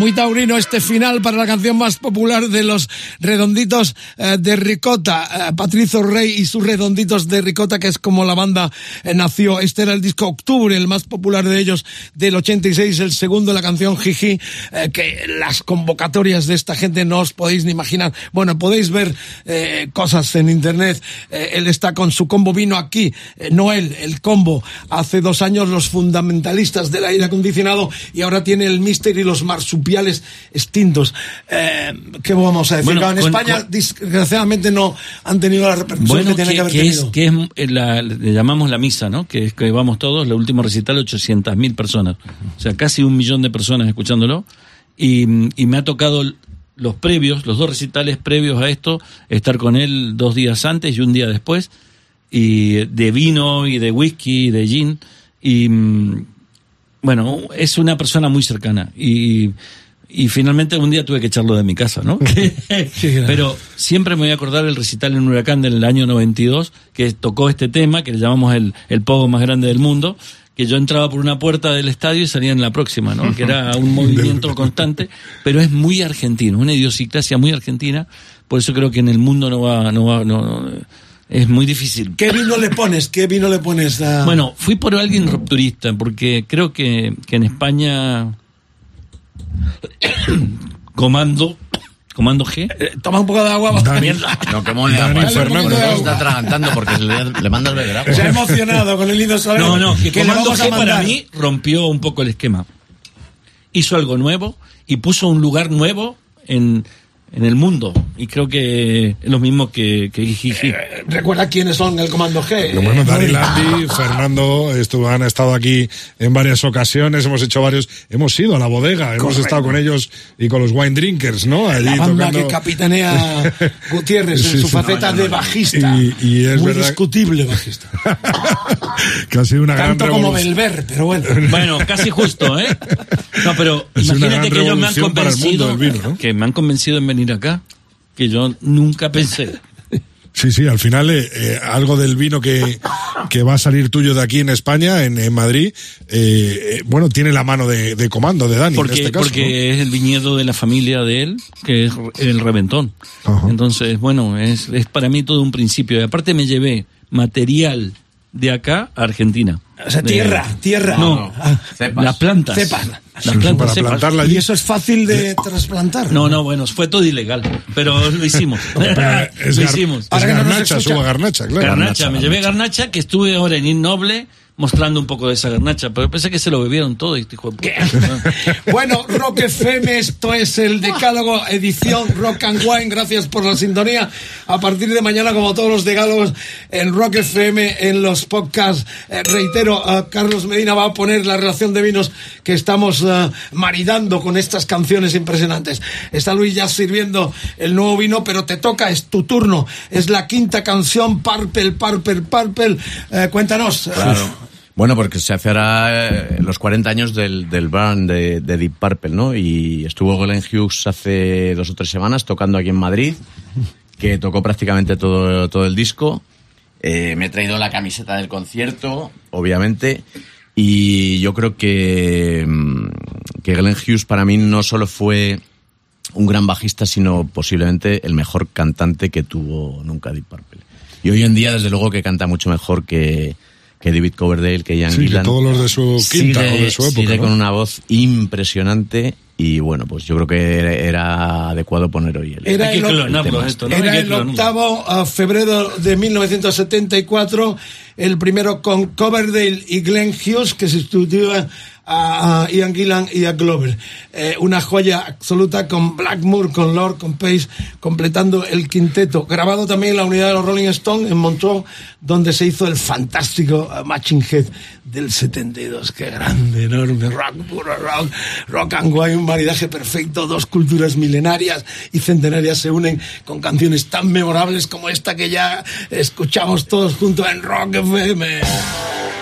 Speaker 6: Muy
Speaker 1: taurino este final para la canción más popular de los redonditos eh, de Ricota, eh, Patricio Rey y sus redonditos de Ricota, que es como la banda eh, nació. Este era el disco Octubre, el más popular de ellos del 86, el segundo, la canción Jiji, que las convocatorias de esta gente no os podéis ni imaginar. Bueno, podéis ver cosas en internet. Él está con su combo, vino aquí, no él, el combo, hace dos años los fundamentalistas del aire acondicionado y ahora tiene el Mister y los marsupiales extintos. Eh, ¿Qué vamos a decir?
Speaker 4: Bueno,
Speaker 1: Claro, en
Speaker 4: con-
Speaker 1: España,
Speaker 4: con-
Speaker 1: desgraciadamente, no han tenido la repercusión
Speaker 4: Bueno,
Speaker 1: que tienen que haber
Speaker 4: que es,
Speaker 1: tenido.
Speaker 4: que es eh, la, le llamamos la misa, ¿no? Que es que vamos todos, el último recital, 800.000 personas. O sea, casi un millón de personas escuchándolo. Y, y me ha tocado los previos, los dos recitales previos a esto, estar con él dos días antes y un día después. Y de vino y de whisky y de gin. Y mm, bueno, es una persona muy cercana. Y, y finalmente un día tuve que echarlo de mi casa, ¿no? Pero siempre me voy a acordar el recital en Huracán del año 92, que tocó este tema, que le llamamos el, el pogo más grande del mundo, que yo entraba por una puerta del estadio y salía en la próxima, ¿no? Que era un movimiento constante, pero es muy argentino, una idiosincrasia muy argentina, por eso creo que en el mundo no va, no va, no, no- es muy difícil.
Speaker 1: ¿Qué vino le pones? ¿Qué vino le pones? a-
Speaker 4: Bueno, fui por alguien rupturista, porque creo que, que en España Comando, Comando G.
Speaker 1: Eh, toma un poco de agua.
Speaker 3: Dani-
Speaker 1: Mierda.
Speaker 2: No, que mole
Speaker 3: Dani
Speaker 2: agua.
Speaker 3: Fernando.
Speaker 2: Está atragantando porque le, le manda el beber agua.
Speaker 1: Se ha emocionado con el hilo solar.
Speaker 4: No, no, que,
Speaker 1: le
Speaker 4: Comando G para mí rompió un poco el esquema. Hizo algo nuevo y puso un lugar nuevo en, en el mundo. Y creo que es lo mismo que, que Jiji.
Speaker 1: Recuerda quiénes son el Comando G.
Speaker 3: Lo bueno,
Speaker 1: Eh,
Speaker 3: Dani
Speaker 1: no-
Speaker 3: Landi, Fernando, estuvo, han estado aquí en varias ocasiones, hemos hecho varios, hemos ido a la bodega, hemos
Speaker 1: Correcto.
Speaker 3: estado con ellos y con los wine drinkers, ¿no? Allí
Speaker 1: La banda
Speaker 3: tocando.
Speaker 1: que capitanea Gutiérrez
Speaker 3: Sí,
Speaker 1: en su
Speaker 3: sí.
Speaker 1: faceta de bajista.
Speaker 3: Y- y es
Speaker 1: Muy
Speaker 3: verdad-
Speaker 1: discutible bajista.
Speaker 3: que ha sido una
Speaker 1: Tanto
Speaker 3: gran
Speaker 1: como. Belver, pero bueno.
Speaker 4: Bueno, casi justo, ¿eh? No, pero imagínate que ellos me han
Speaker 3: mundo
Speaker 4: convencido,
Speaker 3: del vino, ¿no?
Speaker 4: que me han convencido en venir acá, que yo nunca pensé.
Speaker 3: Sí, sí, al final eh, eh, algo del vino que, que va a salir tuyo de aquí en España, en, en Madrid, eh, eh, bueno, tiene la mano de, de comando de Dani
Speaker 4: Porque,
Speaker 3: en este caso.
Speaker 4: porque es el viñedo de la familia de él, que es el Reventón.
Speaker 3: Ajá.
Speaker 4: Entonces, bueno, es, es para mí todo un principio. Y aparte me llevé material de acá a Argentina.
Speaker 1: O sea,
Speaker 4: De-
Speaker 1: tierra, tierra.
Speaker 4: No,
Speaker 1: Ah,
Speaker 2: Cepas.
Speaker 4: las plantas.
Speaker 1: Cepas.
Speaker 4: Las plantas
Speaker 3: para
Speaker 4: cepas.
Speaker 3: plantarla
Speaker 1: Y
Speaker 3: allí.
Speaker 1: eso es fácil de trasplantar.
Speaker 4: No, no, bueno, fue todo ilegal, pero lo hicimos.
Speaker 3: Pero es,
Speaker 4: lo hicimos.
Speaker 3: es
Speaker 1: Ahora no
Speaker 3: garnacha,
Speaker 1: escucha-
Speaker 3: suba garnacha, claro.
Speaker 4: Garnacha, me llevé garnacha que estuve ahora en Innoble mostrando un poco de esa garnacha, pero pensé que se lo bebieron todo y dijo,
Speaker 1: Bueno, Rock FM, esto es el Decálogo, edición Rock and Wine. Gracias por la sintonía. A partir de mañana, como todos los decálogos, en Rock FM, en los podcasts, eh, reitero, eh, Carlos Medina va a poner la relación de vinos que estamos eh, maridando con estas canciones impresionantes. Está Luis ya sirviendo el nuevo vino, pero te toca, es tu turno. Es la quinta canción, Purple, Purple, Purple. Eh, cuéntanos.
Speaker 2: Claro. Bueno, porque se ahora eh, los 40 años del, del burn de, de Deep Purple, ¿no? Y estuvo Glenn Hughes hace dos o tres semanas tocando aquí en Madrid, que tocó prácticamente todo, todo el disco. Eh, me he traído la camiseta del concierto, obviamente, y yo creo que, mm, que Glenn Hughes para mí no solo fue un gran bajista, sino posiblemente el mejor cantante que tuvo nunca Deep Purple. Y hoy en día, desde luego, que canta mucho mejor que, que David Coverdale, que Ian
Speaker 3: Sí, que
Speaker 2: Gillan.
Speaker 3: todos los de su quinta
Speaker 2: sigue,
Speaker 3: o de su época,
Speaker 2: sigue
Speaker 3: ¿no?
Speaker 2: con una voz impresionante y bueno, pues yo creo que era, adecuado poner hoy el,
Speaker 1: Era
Speaker 4: que
Speaker 1: el,
Speaker 4: esto, ¿no?
Speaker 1: Era
Speaker 4: que
Speaker 1: el octavo a febrero de 1974, el primero con Coverdale y Glenn Hughes, que sustituía a, a Ian Gillan y a Glover. Eh, una joya absoluta con Blackmore, con Lord, con Pace, completando el quinteto. Grabado también en la unidad de los Rolling Stones en Montreux, donde se hizo el fantástico eh, Matching Head del 72. Qué grande, enorme, rock, puro rock, rock and wine, un maridaje perfecto, dos culturas milenarias y centenarias se unen con canciones tan memorables como esta que ya escuchamos todos juntos en Rock FM.
Speaker 6: The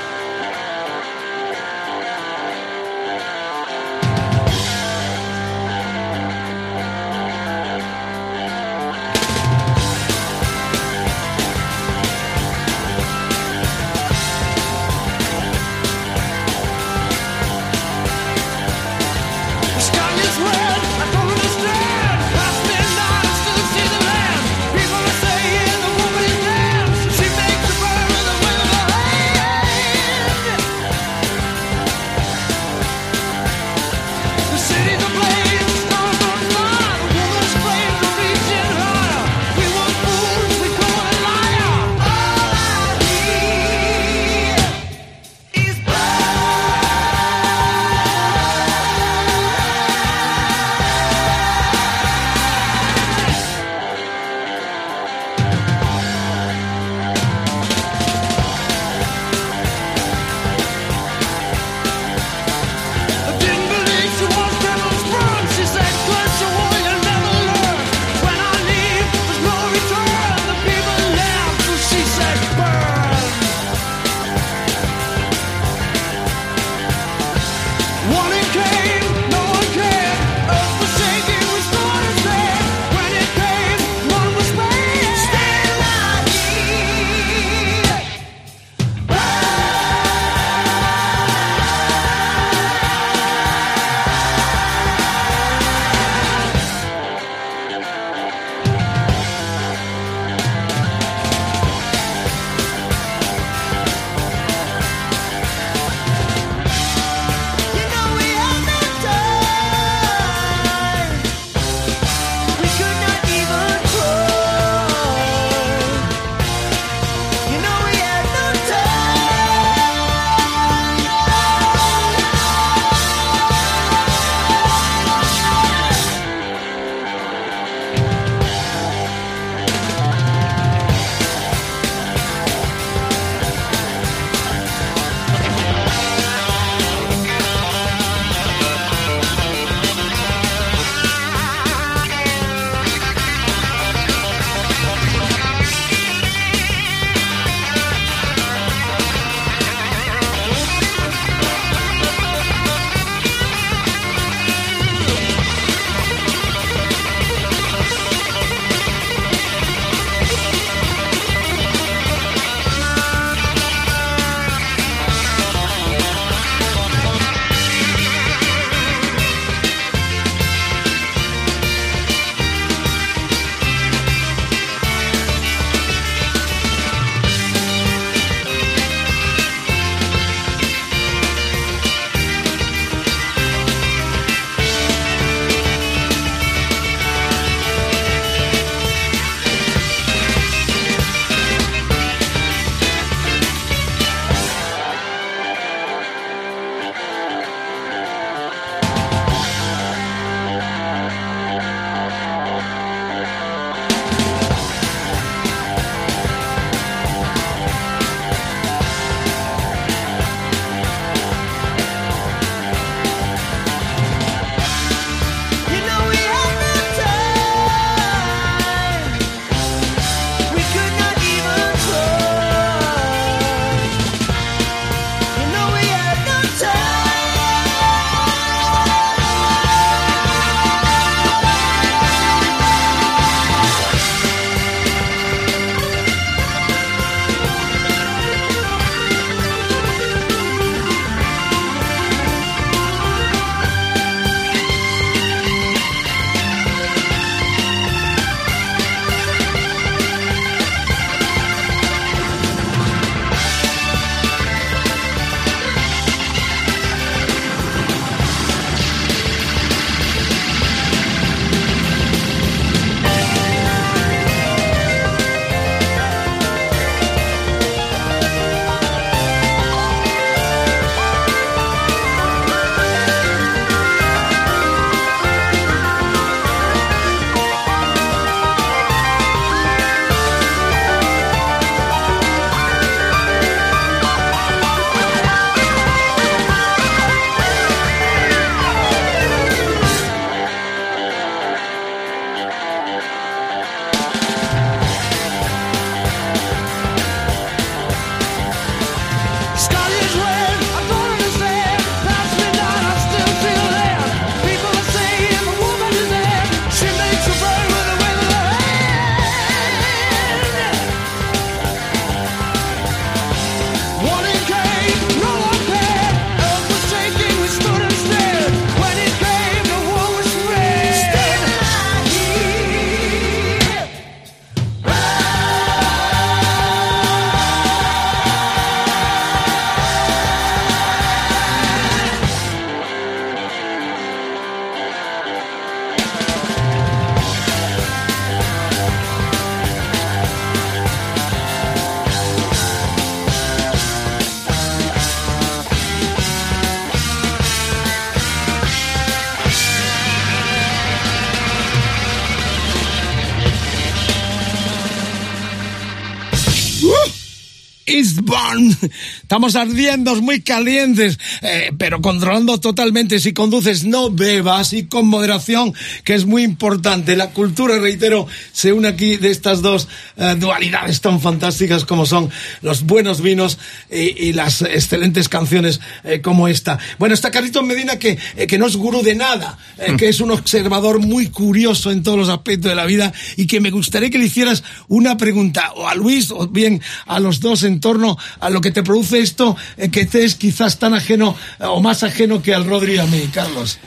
Speaker 1: Estamos ardiendo, muy calientes, eh, pero controlando totalmente. Si conduces, no bebas y con moderación, que es muy importante. La cultura, reitero, se une aquí de estas dos eh, dualidades tan fantásticas como son los buenos vinos y, y las excelentes canciones eh, como esta. Bueno, está Carlitos Medina, que, que no es gurú de nada, eh, que es un observador muy curioso en todos los aspectos de la vida y que me gustaría que le hicieras una pregunta o a Luis o bien a los dos en torno a lo que te produce esto eh, que te es quizás tan ajeno eh, o más ajeno que al Rodri y a mí, Carlos.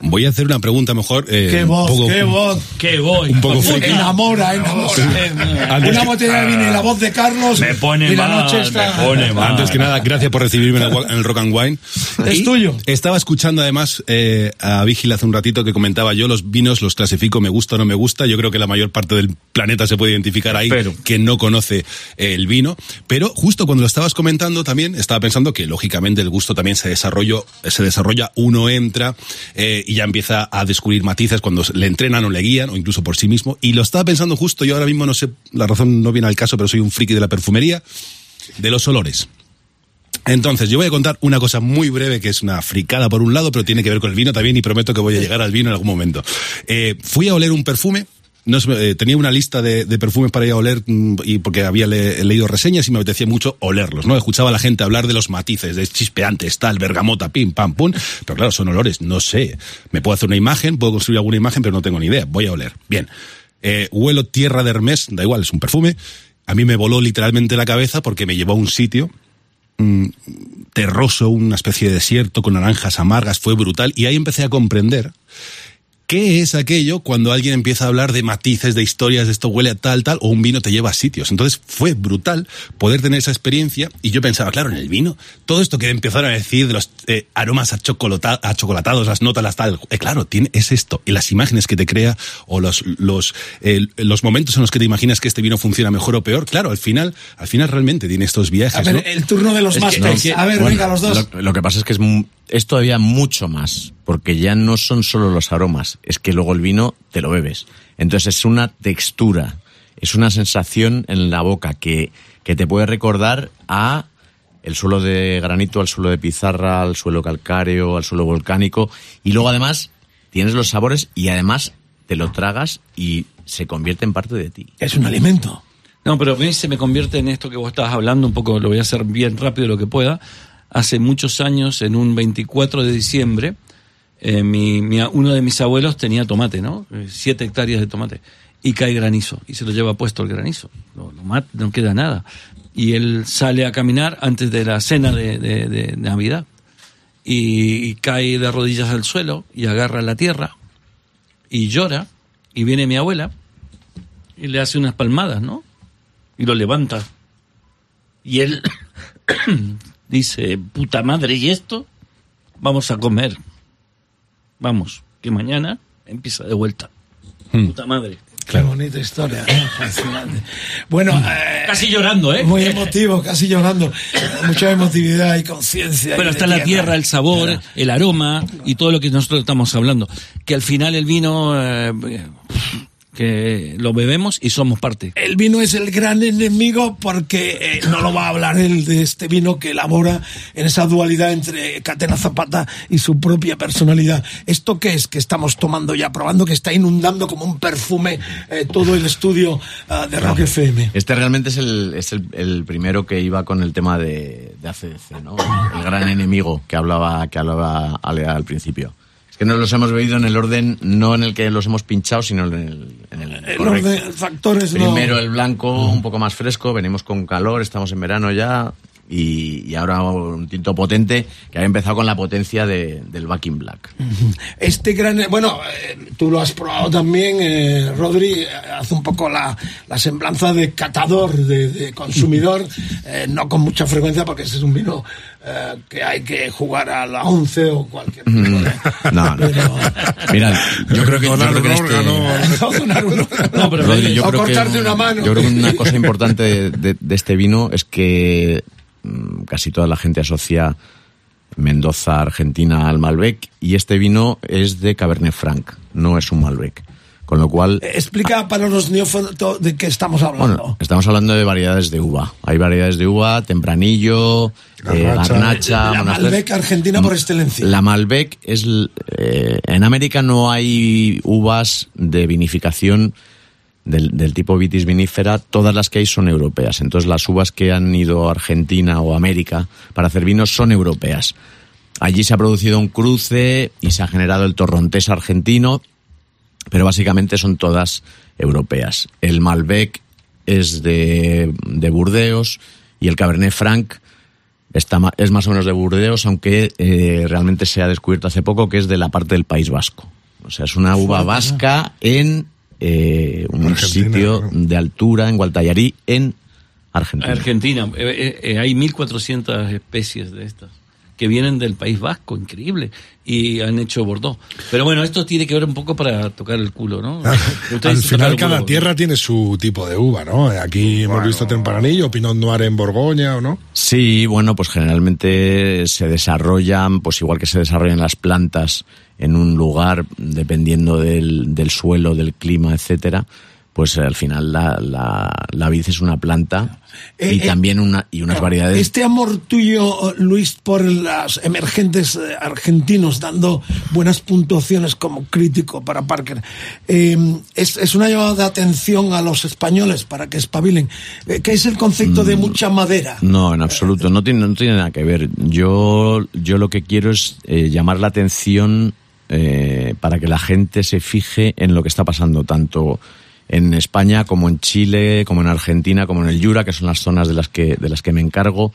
Speaker 7: Voy a hacer una pregunta mejor. eh,
Speaker 1: Qué
Speaker 7: un
Speaker 1: voz,
Speaker 7: poco-
Speaker 1: qué voz.
Speaker 4: Qué voy.
Speaker 7: Un poco.
Speaker 1: Enamora, enamora.
Speaker 7: Antes
Speaker 1: Una
Speaker 7: que-
Speaker 1: botella de vino y la voz de Carlos.
Speaker 4: Me pone
Speaker 1: y la
Speaker 4: mal,
Speaker 1: noche está...
Speaker 4: me pone mal.
Speaker 7: Antes que nada, gracias por recibirme en el, Rock and Wine.
Speaker 1: Es
Speaker 7: Y
Speaker 1: tuyo.
Speaker 7: Estaba escuchando además eh, a Vigil hace un ratito que comentaba yo los vinos los clasifico me gusta o no me gusta. Yo creo que la mayor parte del planeta se puede identificar ahí
Speaker 4: Pero.
Speaker 7: que no conoce eh, el vino. Pero justo cuando lo estabas comentando también estaba pensando que lógicamente el gusto también se desarrolla, se desarrolla uno entra eh, y ya empieza a descubrir matices cuando le entrenan o le guían o incluso por sí mismo. Y lo estaba pensando justo, yo ahora mismo no sé, la razón no viene al caso, pero soy un friki de la perfumería, de los olores. Entonces, yo voy a contar una cosa muy breve que es una fricada por un lado, pero tiene que ver con el vino también y prometo que voy a llegar al vino en algún momento. Eh, fui a oler un perfume. No sé, eh, tenía una lista de, perfumes para ir a oler mm, y porque había le- leído reseñas y me apetecía mucho olerlos, ¿no? Escuchaba a la gente hablar de los matices, de chispeantes, tal, bergamota, pim, pam, pum. Pero claro, son olores, no sé. Me puedo hacer una imagen, puedo construir alguna imagen, pero no tengo ni idea. Voy a oler. Bien. Eh, huelo tierra de Hermes, da igual, es un perfume. A mí me voló literalmente la cabeza porque me llevó a un sitio mm, terroso, una especie de desierto con naranjas amargas, fue brutal. Y ahí empecé a comprender qué es aquello cuando alguien empieza a hablar de matices, de historias, de esto huele a tal, tal, o un vino te lleva a sitios. Entonces fue brutal poder tener esa experiencia. Y yo pensaba, claro, en el vino, todo esto que empezaron a decir de los eh, aromas achocolata- achocolatados, las notas, las tal, eh, claro, tiene, es esto. Y las imágenes que te crea, o los, los, eh, los momentos en los que te imaginas que este vino funciona mejor o peor, claro, al final, al final realmente tiene estos viajes.
Speaker 1: A ver,
Speaker 7: ¿no?
Speaker 1: el turno de los
Speaker 2: Es que-
Speaker 1: másters.
Speaker 2: no,
Speaker 1: a ver,
Speaker 2: bueno,
Speaker 1: venga, los dos.
Speaker 2: Lo, lo que pasa es que es, es todavía mucho más, porque ya no son solo los aromas, es que luego el vino te lo bebes. Entonces es una textura, es una sensación en la boca que, que te puede recordar a el suelo de granito, al suelo de pizarra, al suelo calcáreo, al suelo volcánico, y luego además tienes los sabores y además te lo tragas y se convierte en parte de ti.
Speaker 1: Es un alimento.
Speaker 4: No, pero a mí se me convierte en esto que vos estabas hablando, un poco, lo voy a hacer bien rápido lo que pueda. Hace muchos años, en un 24 de diciembre, eh, mi, uno de mis abuelos tenía tomate, ¿no? Eh, Siete hectáreas de tomate. Y cae granizo, y se lo lleva puesto el granizo. No, no queda nada. Y él sale a caminar antes de la cena de, Navidad. Y cae de rodillas al suelo y agarra la tierra y llora. Y viene mi abuela y le hace unas palmadas, ¿no? y lo levanta. Y él dice, puta madre, ¿y esto? Vamos a comer. Vamos, que mañana empieza de vuelta. Puta madre.
Speaker 1: Qué bonita historia, ¿eh? fascinante. Bueno, eh,
Speaker 4: Casi llorando, ¿eh?
Speaker 1: muy emotivo, casi llorando. Mucha emotividad y conciencia.
Speaker 4: Pero
Speaker 1: y
Speaker 4: está la tierra, el sabor, el aroma y todo lo que nosotros estamos hablando. Que al final el vino, eh, que lo bebemos y somos parte.
Speaker 1: El vino es el gran enemigo porque eh, no lo va a hablar él de este vino que elabora en esa dualidad entre Catena Zapata y su propia personalidad. ¿Esto qué es que estamos tomando ya, probando que está inundando como un perfume eh, todo el estudio ah, de Rock FM?
Speaker 2: Este realmente es el, es el, el primero que iba con el tema de, de ACDC, ¿no? El gran enemigo que hablaba, que hablaba Ale al principio. Es que nos los hemos bebido en el orden, no en el que los hemos pinchado, sino en el, en el,
Speaker 1: El orden, factores no.
Speaker 2: Primero el blanco, un poco más fresco, venimos con calor, estamos en verano ya, y, y ahora un tinto potente que había empezado con la potencia de- del Back in Black.
Speaker 1: Este gran, bueno, eh, tú lo has probado también, eh, Rodri, eh, hace un poco la, la semblanza de catador, de, de consumidor, eh, no con mucha frecuencia porque ese es un vino eh, que hay que jugar a la 11 o cualquier tipo de...
Speaker 2: No, no.
Speaker 1: Pero-
Speaker 2: Mira, yo creo que, yo creo que
Speaker 3: un
Speaker 2: en este-
Speaker 3: órgano.
Speaker 1: No, donar uno.
Speaker 4: No, pero
Speaker 2: Rodri, yo
Speaker 1: o
Speaker 2: creo que-
Speaker 1: una mano.
Speaker 2: Yo creo que una cosa importante de, de- de este vino es que mm, casi toda la gente asocia Mendoza, Argentina al Malbec y este vino es de Cabernet Franc, no es un Malbec. Con lo cual,
Speaker 1: Explica para los neófitos de qué estamos hablando.
Speaker 2: bueno, estamos hablando de variedades de uva. Hay variedades de uva, tempranillo, eh,
Speaker 3: Garnacha.
Speaker 1: la Malbec argentina por excelencia.
Speaker 2: La Malbec es. eh, en América no hay uvas de vinificación del, del tipo vitis vinífera, todas las que hay son europeas. Entonces las uvas que han ido a Argentina o América para hacer vinos son europeas. Allí se ha producido un cruce y se ha generado el torrontés argentino, pero básicamente son todas europeas. El Malbec es de, de Burdeos y el Cabernet Franc está, ma- es más o menos de Burdeos, aunque eh, realmente se ha descubierto hace poco que es de la parte del País Vasco. O sea, es una uva vasca en eh, un
Speaker 3: Argentina,
Speaker 2: sitio de altura, en Gualtallarí, en Argentina.
Speaker 4: Argentina, eh, eh, eh, hay 1.400 especies de estas que vienen del País Vasco, increíble, y han hecho Bordeaux. Pero bueno, esto tiene que ver un poco para tocar el culo, ¿no? Ustedes
Speaker 3: Al final
Speaker 4: culo.
Speaker 3: cada tierra tiene su tipo de uva, ¿no? Aquí hemos visto Tempranillo, Pinot Noir en Borgoña, ¿o no?
Speaker 2: Sí, bueno, pues generalmente se desarrollan, pues igual que se desarrollan las plantas en un lugar, dependiendo del, del suelo, del clima, etcétera, pues al final la, la, la vid es una planta
Speaker 1: Eh,
Speaker 2: y
Speaker 1: eh,
Speaker 2: también una y unas variedades.
Speaker 1: Este amor tuyo, Luis, por los emergentes eh, argentinos, dando buenas puntuaciones como crítico para Parker, eh, es, es una llamada de atención a los españoles para que espabilen. Eh, ¿Qué es el concepto
Speaker 2: Mm.
Speaker 1: de mucha madera?
Speaker 2: No, en absoluto, no tiene, no tiene nada que ver. Yo, yo lo que quiero es eh, llamar la atención eh, para que la gente se fije en lo que está pasando, tanto en España como en Chile, como en Argentina, como en el Jura, que son las zonas de las que, de las que me encargo,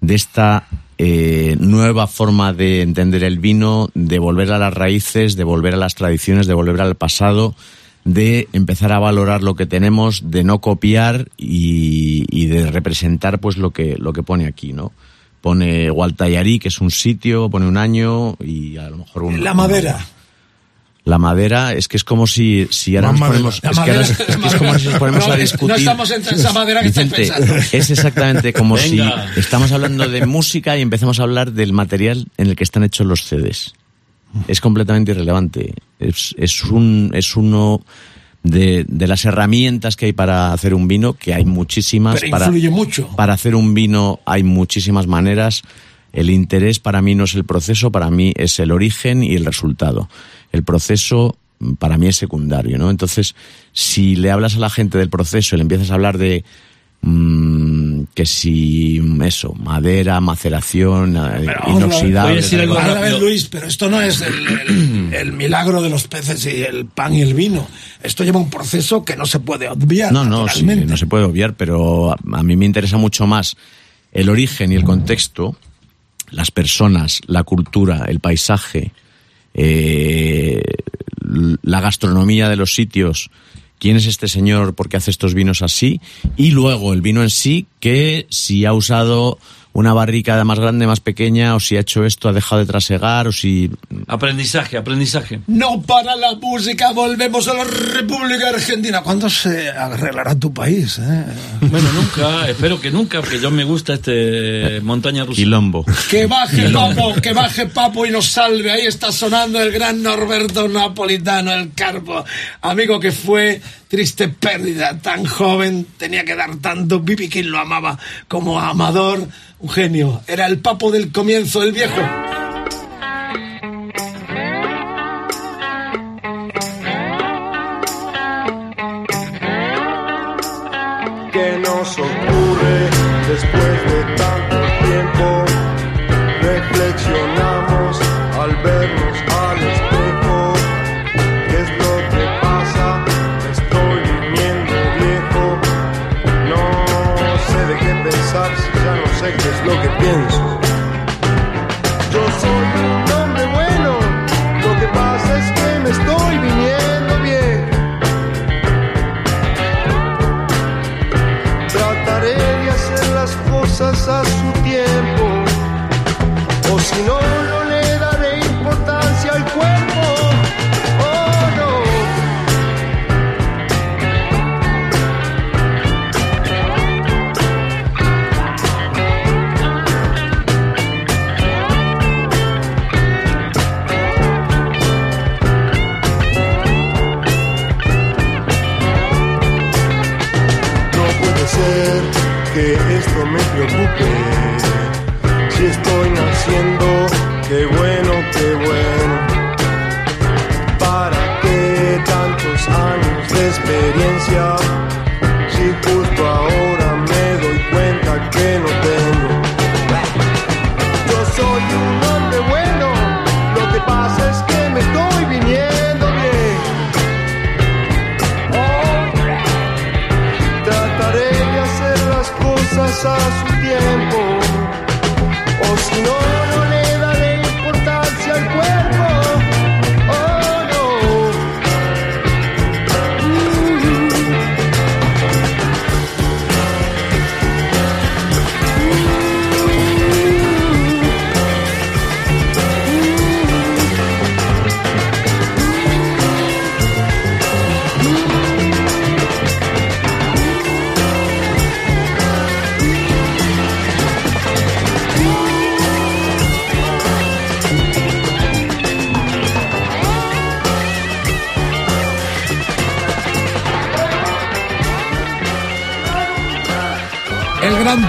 Speaker 2: de esta eh, nueva forma de entender el vino, de volver a las raíces, de volver a las tradiciones, de volver al pasado, de empezar a valorar lo que tenemos, de no copiar y, y de representar pues lo que, lo que pone aquí, ¿no? Pone Gualtallarí, que es un sitio, pone un año y a lo mejor un...
Speaker 1: La madera.
Speaker 2: La madera es que es como si, si ahora nos ponemos, es que, ahora
Speaker 1: madera.
Speaker 2: es, es que es como si nos ponemos
Speaker 1: No,
Speaker 2: a discutir.
Speaker 1: no estamos entre esa madera que estás
Speaker 2: Vicente,
Speaker 1: pensando.
Speaker 2: es exactamente como
Speaker 4: Venga.
Speaker 2: si estamos hablando de música y empezamos a hablar del material en el que están hechos los CDs. Es completamente irrelevante. Es, es un, es uno de, de las herramientas que hay para hacer un vino, que hay muchísimas.
Speaker 1: Pero
Speaker 2: para,
Speaker 1: influye mucho.
Speaker 2: para hacer un vino hay muchísimas maneras. El interés para mí no es el proceso, para mí es el origen y el resultado. El proceso mm, para mí es secundario, ¿no? Entonces, si le hablas a la gente del proceso y le empiezas a hablar de mm, que si mm, eso, madera, maceración, eh, inoxidable.
Speaker 4: voy a decir algo
Speaker 1: Vale, a ver,
Speaker 4: rápido.
Speaker 1: Luis, pero esto no es el, el- el milagro de los peces y el pan y el vino. Esto lleva un proceso que no se puede obviar.
Speaker 2: No, no, sí, no se puede obviar, pero a, a mí me interesa mucho más el origen y el contexto, las personas, la cultura, el paisaje, eh, la gastronomía de los sitios, quién es este señor, por qué hace estos vinos así, y luego el vino en sí, que si ha usado una barrica más grande, más pequeña, o si ha hecho esto, ha dejado de trasegar, o si...
Speaker 4: Aprendizaje, aprendizaje.
Speaker 1: No para la música, volvemos a la República Argentina. ¿Cuándo se arreglará tu país? eh?
Speaker 4: Bueno, nunca, espero que nunca, porque yo me gusta este montaña rusa.
Speaker 2: Quilombo.
Speaker 1: Que baje Papo, que baje Papo y nos salve. Ahí está sonando el gran Norberto Napolitano, el Carpo. Amigo que fue triste pérdida, tan joven, tenía que dar tanto. Bibi King lo amaba como amador, un genio. Era el Papo del comienzo, el viejo.
Speaker 6: que nos ocurre después de que pienso. Que esto me preocupe.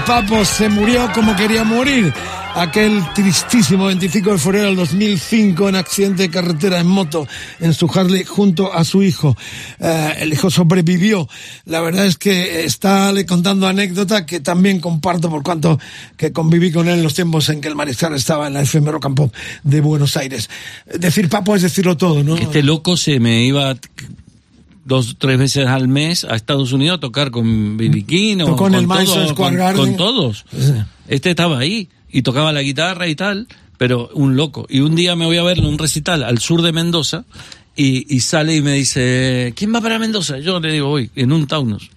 Speaker 1: Papo se murió como quería morir. Aquel tristísimo 25 de febrero del 2005 en accidente de carretera en moto en su Harley junto a su hijo. Eh, el hijo sobrevivió. La verdad es que está le contando anécdota que también comparto por cuanto que conviví con él en los tiempos en que el mariscal estaba en la efemero campo de Buenos Aires. Decir Papo es decirlo todo, ¿no?
Speaker 4: Este loco se me iba dos tres veces al mes a Estados Unidos a tocar con Billy King o con,
Speaker 1: el
Speaker 4: todo- con-
Speaker 1: Garden.
Speaker 4: con todos. Este estaba ahí y tocaba la guitarra y tal, pero un loco. Y un día me voy a verlo en un recital al sur de Mendoza y, y sale y me dice, ¿quién va para Mendoza? Yo le digo, voy, en un Taunus.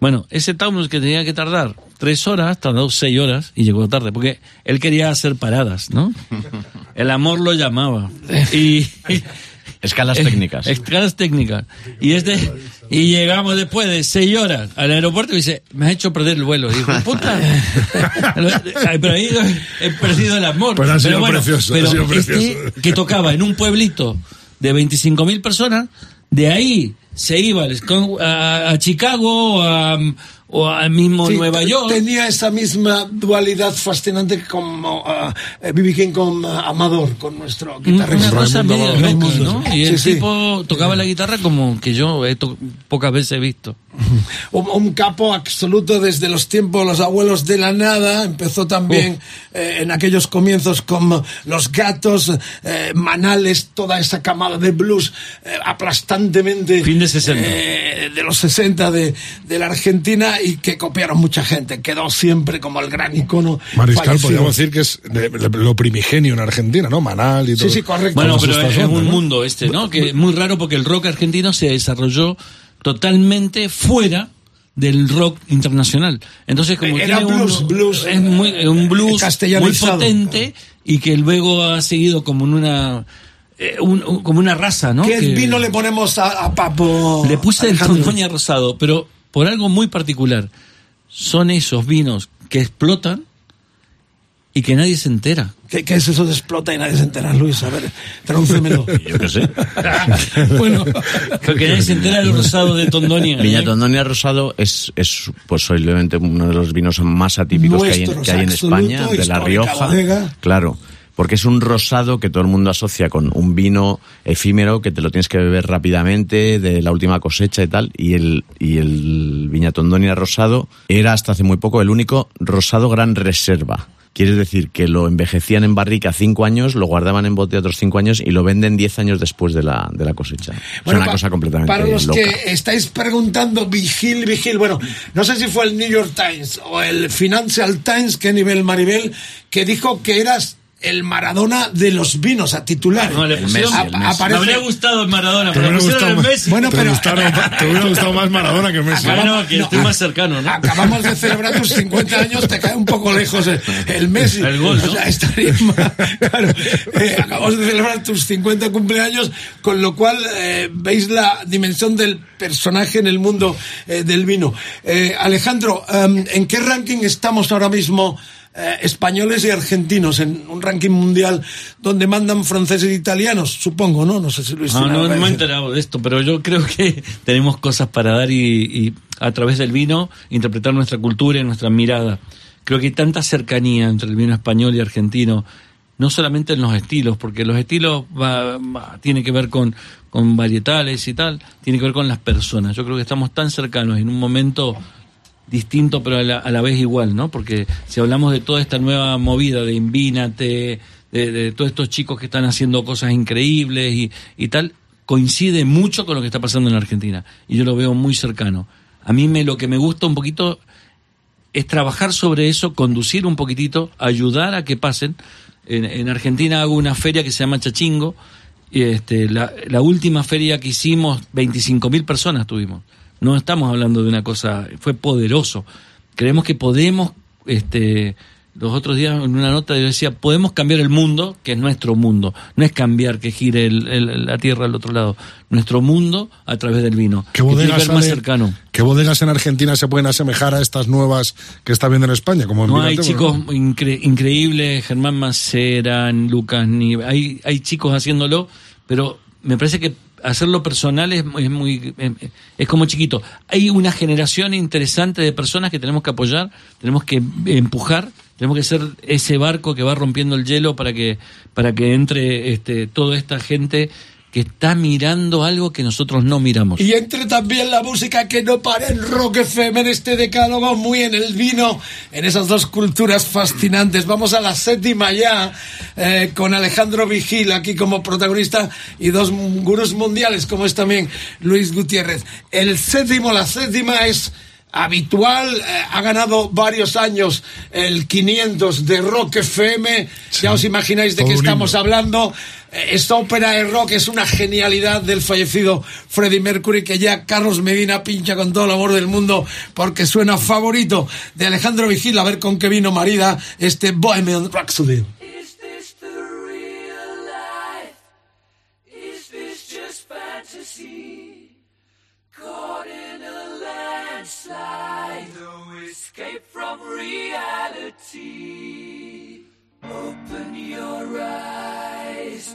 Speaker 4: Bueno, ese Taunus que tenía que tardar tres horas, tardó seis horas y llegó tarde, porque él quería hacer paradas, ¿no? El amor lo llamaba. Y,
Speaker 2: Escalas técnicas.
Speaker 4: Escalas técnicas. Y este y llegamos después de seis horas al aeropuerto y dice, me has hecho perder el vuelo. Y dijo, puta. Pero ahí he perdido el amor.
Speaker 3: Pero ha sido
Speaker 4: bueno,
Speaker 3: precioso, ha
Speaker 4: pero este que tocaba en un pueblito de 25.000 personas, de ahí se iba a, a Chicago a- o a mismo
Speaker 1: Sí,
Speaker 4: Nueva York.
Speaker 1: Tenía esa misma dualidad fascinante como B.B. King con ah, Amador, con nuestro guitarrista.
Speaker 4: Una cosa medio loca, ¿no?
Speaker 1: sí.
Speaker 4: Y el
Speaker 1: Sí, sí.
Speaker 4: tipo tocaba la guitarra como que yo he pocas veces he visto.
Speaker 1: Un, un capo absoluto desde los tiempos los abuelos de la nada. Empezó también eh, en aquellos comienzos con Los Gatos, eh, Manales, toda esa camada de blues eh, aplastantemente.
Speaker 4: Fin de 60.
Speaker 1: Eh, de los 60 de, de la Argentina y que copiaron mucha gente. Quedó siempre como el gran icono.
Speaker 3: Mariscal,
Speaker 1: fallecido.
Speaker 3: podríamos decir que es de- de- lo primigenio en Argentina, ¿no? Manal y todo.
Speaker 1: Sí, sí, correcto.
Speaker 4: Bueno, pero es un
Speaker 3: ¿no?
Speaker 4: mundo este, ¿no? Que es muy raro porque el rock argentino se desarrolló totalmente fuera del rock internacional. Entonces, como
Speaker 1: Era
Speaker 4: tiene
Speaker 1: blues,
Speaker 4: un,
Speaker 1: blues,
Speaker 4: es muy, un blues muy potente y que luego ha seguido como en una eh, un- un- como una raza, ¿no?
Speaker 1: ¿Qué
Speaker 4: Que-
Speaker 1: vino le ponemos a, a Papo?
Speaker 4: Le puse el
Speaker 1: Alejandro?
Speaker 4: Tontoña rosado, pero por algo muy particular. Son esos vinos que explotan y que nadie se entera.
Speaker 1: ¿Qué, qué es eso de explota y nadie se entera, Luis? A ver, tradúcemelo.
Speaker 2: Yo qué sé.
Speaker 1: bueno,
Speaker 4: Porque nadie se entera del rosado de Tondonia. ¿eh?
Speaker 2: Viña Tondonia Rosado es, es pues posiblemente uno de los vinos más atípicos que hay, en,
Speaker 1: Nuestros,
Speaker 2: que hay en España, de la Rioja.
Speaker 1: bodega.
Speaker 2: Claro, porque es un rosado que todo el mundo asocia con un vino efímero que te lo tienes que beber rápidamente, de la última cosecha y tal. Y el, y el Viña Tondonia Rosado era hasta hace muy poco el único rosado gran reserva. Quiere decir que lo envejecían en barrica cinco años, lo guardaban en bote otros cinco años y lo venden diez años después de la, de la cosecha. es una cosa completamente
Speaker 1: Para los
Speaker 2: loca.
Speaker 1: que estáis preguntando, vigil, vigil. Bueno, no sé si fue el New York Times o el Financial Times, que nivel Maribel, que dijo que eras el Maradona de los vinos a titular.
Speaker 4: No, le pusieron-
Speaker 1: A- aparece-
Speaker 4: Me habría gustado el Maradona, pero
Speaker 3: hubiera
Speaker 4: le pusieron
Speaker 3: gustado
Speaker 4: el Messi.
Speaker 1: Bueno,
Speaker 3: te
Speaker 1: pero-
Speaker 3: gustaron- te hubiera gustado más Maradona que Messi.
Speaker 4: Bueno, que estoy más cercano, ¿no?
Speaker 1: Acabamos de celebrar tus 50 años, te cae un poco lejos el, el Messi.
Speaker 4: El gol, ¿no?
Speaker 1: O sea, estaría mal. Claro, eh, acabamos de celebrar tus 50 cumpleaños, con lo cual eh, veis la dimensión del personaje en el mundo eh, del vino. Alejandro, em, ¿en qué ranking estamos ahora mismo eh, españoles y argentinos en un ranking mundial donde mandan franceses e italianos, supongo, ¿no? No sé si Luis.
Speaker 4: No, no
Speaker 1: que
Speaker 4: me he enterado de esto, pero yo creo que tenemos cosas para dar y, y a través del vino interpretar nuestra cultura y nuestra mirada. Creo que hay tanta cercanía entre el vino español y argentino, no solamente en los estilos, porque los estilos va, va- tiene que ver con, con varietales y tal, tiene que ver con las personas. Yo creo que estamos tan cercanos en un momento distinto pero a la, a la vez igual, ¿no? Porque si hablamos de toda esta nueva movida de Invínate, de, de todos estos chicos que están haciendo cosas increíbles y, tal, coincide mucho con lo que está pasando en Argentina. Y yo lo veo muy cercano. A mí me, lo que me gusta un poquito es trabajar sobre eso, conducir un poquitito, ayudar a que pasen. En, en Argentina hago una feria que se llama Chachingo. Y este, la, la última feria que hicimos, 25.000 personas tuvimos. No estamos hablando de una cosa, fue poderoso. Creemos que podemos, este, los otros días en una nota yo decía, podemos cambiar el mundo, que es nuestro mundo. No es cambiar que gire el- el- la tierra al otro lado. Nuestro mundo a través del vino.
Speaker 3: ¿Qué
Speaker 4: que
Speaker 3: bodegas,
Speaker 4: más cercano.
Speaker 3: ¿Qué bodegas en Argentina se pueden asemejar a estas nuevas que está viendo en España? Como en
Speaker 4: No, hay chicos incre- increíbles, Germán Maceran, Lucas Nive, hay, hay chicos haciéndolo, pero me parece que hacerlo personal es, es muy em, es como chiquito. Hay una generación interesante de personas que tenemos que apoyar, tenemos que empujar, tenemos que ser ese barco que va rompiendo el hielo para que para que entre este toda esta gente que está mirando algo que nosotros no miramos.
Speaker 1: Y entre también la música que no para en Rock FM en este decálogo, muy en el vino, en esas dos culturas fascinantes. Vamos a la séptima ya, eh, con Alejandro Vigil aquí como protagonista y dos gurús mundiales como es también Luis Gutiérrez. El séptimo, la séptima es habitual, eh, ha ganado varios años el 500 de Rock FM, ya os imagináis de
Speaker 3: Todo
Speaker 1: qué estamos
Speaker 3: himno.
Speaker 1: hablando. Esta ópera de rock es una genialidad del fallecido Freddie Mercury que ya Carlos Medina pincha con todo el amor del mundo porque suena favorito de Alejandro Vigil. A ver con qué vino marida este Bohemian Rhapsody.
Speaker 8: Open your eyes,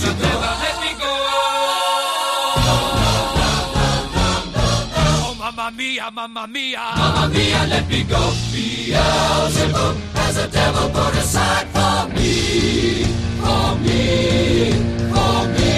Speaker 8: You go. Let me go. Oh, mamma mia, mamma mia. Mamma mia, let me go. Beelzebub has a devil put aside for me. For me. For me.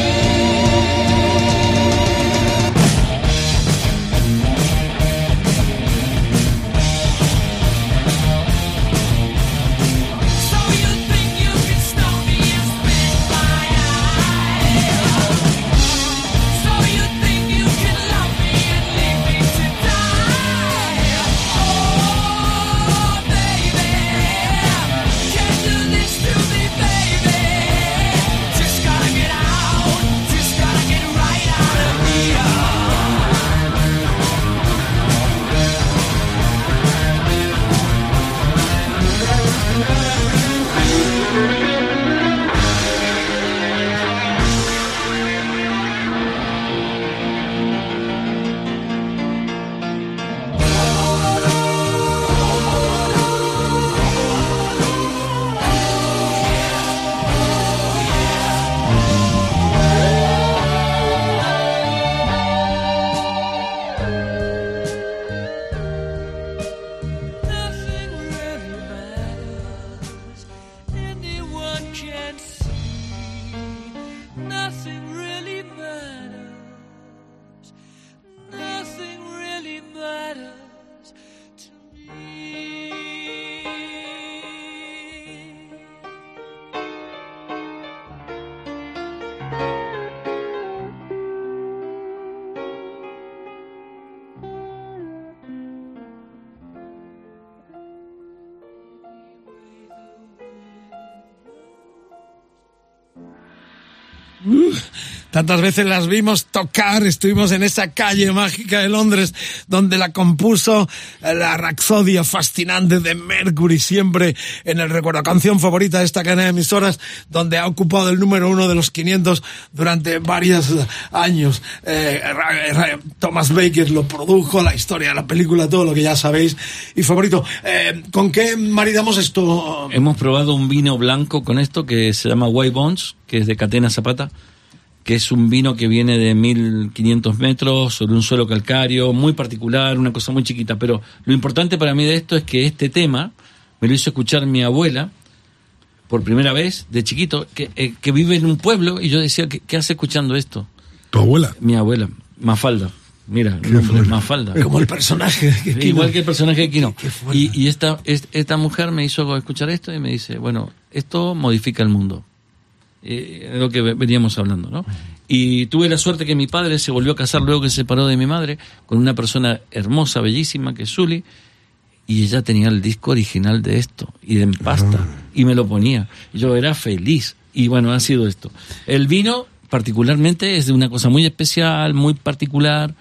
Speaker 8: Ooh.
Speaker 1: Tantas veces las vimos tocar, estuvimos en esa calle mágica de Londres donde la compuso eh, la Rapsodia fascinante de Mercury, siempre en el recuerdo. Canción favorita de esta cadena de emisoras donde ha ocupado el número uno de los 500 durante varios años. Eh, Ra- Thomas Baker lo produjo, la historia la película, todo lo que ya sabéis. Y favorito, eh, ¿con qué maridamos esto?
Speaker 4: Hemos probado un vino blanco con esto que se llama White Bones, que es de Catena Zapata, que es un vino que viene de 1500 metros sobre un suelo calcáreo, muy particular, una cosa muy chiquita. Pero lo importante para mí de esto es que este tema me lo hizo escuchar mi abuela por primera vez, de chiquito, que, eh, que vive en un pueblo, y yo decía, ¿qué, qué hace escuchando esto?
Speaker 3: ¿Tu abuela?
Speaker 4: Mi abuela, Mafalda. Mira, el nombre, Mafalda.
Speaker 1: Como el personaje de Kino.
Speaker 4: Igual que el personaje de Kino. Y, y esta, es- esta mujer me hizo escuchar esto y me dice, bueno, esto modifica el mundo. Eh, lo que ve- veníamos hablando, ¿no? Y tuve la suerte que mi padre se volvió a casar luego que se separó de mi madre con una persona hermosa, bellísima, que es Zully, y ella tenía el disco original de esto, y en pasta, y me lo ponía. Yo era feliz, y bueno, ha sido esto. El vino, particularmente, es de una cosa muy especial, muy particular,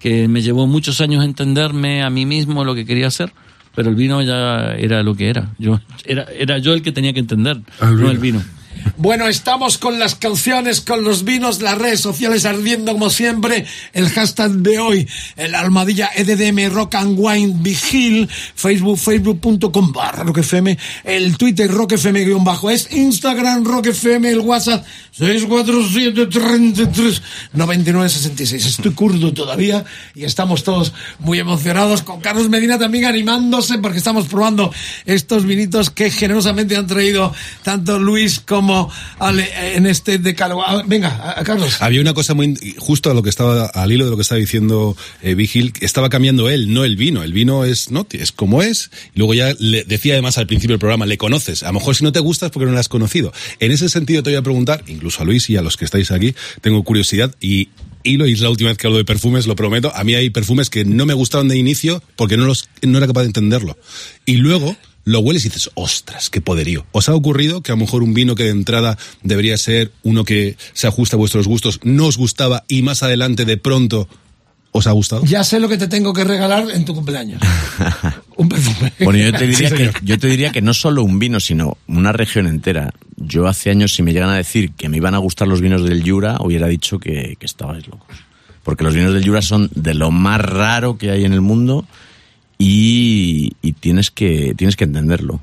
Speaker 4: que me llevó muchos años entenderme a mí mismo lo que quería hacer, pero el vino ya era lo que era. Yo, era, era yo el que tenía que entender, no el vino.
Speaker 1: Bueno, estamos con las canciones, con los vinos, las redes sociales ardiendo como siempre. El hashtag de hoy, el almadilla EDDM Rock and Wine Vigil, Facebook, facebook.com barra Rock FM, el Twitter Rock FM guion bajo es, Instagram Rock FM, el WhatsApp 647339966. Estoy curdo todavía y estamos todos muy emocionados con Carlos Medina también animándose porque estamos probando estos vinitos que generosamente han traído tanto Luis como En este decálogo. Venga, Carlos.
Speaker 7: Había una cosa muy justo a lo que estaba al hilo de lo que estaba diciendo eh, Vigil, estaba cambiando él, no el vino. El vino es no es como es. Luego ya le decía además al principio del programa, le conoces. A lo mejor si no te gustas porque no lo has conocido. En ese sentido te voy a preguntar, incluso a Luis y a los que estáis aquí, tengo curiosidad y hilo y es la última vez que hablo de perfumes, lo prometo. A mí hay perfumes que no me gustaron de inicio porque no, los, no era capaz de entenderlo. Y luego lo hueles y dices, ostras, qué poderío. ¿Os ha ocurrido que a lo mejor un vino que de entrada debería ser uno que se ajusta a vuestros gustos no os gustaba y más adelante de pronto os ha gustado?
Speaker 1: Ya sé lo que te tengo que regalar en tu cumpleaños. un perfume.
Speaker 2: Bueno, yo te, diría
Speaker 1: Sí,
Speaker 2: que, yo te diría que no solo un vino, sino una región entera. Yo hace años, si me llegan a decir que me iban a gustar los vinos del Jura, hubiera dicho que, que estabais locos. Porque los vinos del Jura son de lo más raro que hay en el mundo y, y tienes, que, tienes que entenderlo.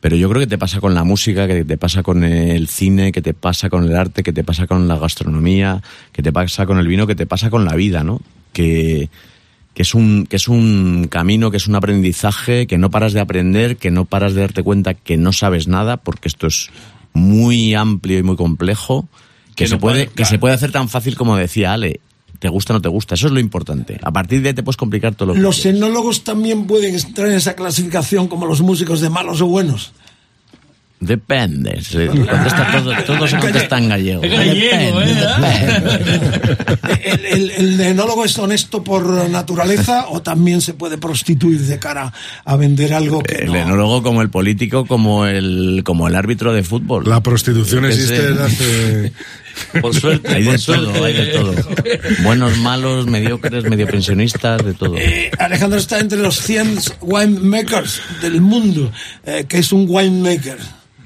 Speaker 2: Pero yo creo que te pasa con la música, que te pasa con el cine, que te pasa con el arte, que te pasa con la gastronomía, que te pasa con el vino, que te pasa con la vida, ¿no? Que, que es un que es un camino, que es un aprendizaje, que no paras de aprender, que no paras de darte cuenta que no sabes nada, porque esto es muy amplio y muy complejo, que,
Speaker 4: Que
Speaker 2: se
Speaker 4: no
Speaker 2: puede que se puede hacer tan fácil como decía Ale. Te gusta o no te gusta, eso es lo importante. A partir de ahí te puedes complicar todo lo que
Speaker 1: Los enólogos también pueden entrar en esa clasificación como los músicos de malos o buenos.
Speaker 2: Depende. Se contesta todo, todo se contesta en gallego.
Speaker 4: Gallego,
Speaker 2: Depende, depende.
Speaker 1: ¿El, el, el enólogo es honesto por naturaleza o también se puede prostituir de cara a vender algo que
Speaker 2: El
Speaker 1: no?
Speaker 2: enólogo como el político, como el, como el árbitro de fútbol.
Speaker 3: La prostitución existe desde hace...
Speaker 4: Por suerte,
Speaker 2: Hay de
Speaker 4: por suerte.
Speaker 2: todo, hay de todo. Buenos, malos, mediocres, medio pensionistas, de todo.
Speaker 1: Eh, Alejandro está entre los 100 winemakers del mundo. Eh, que es un winemaker?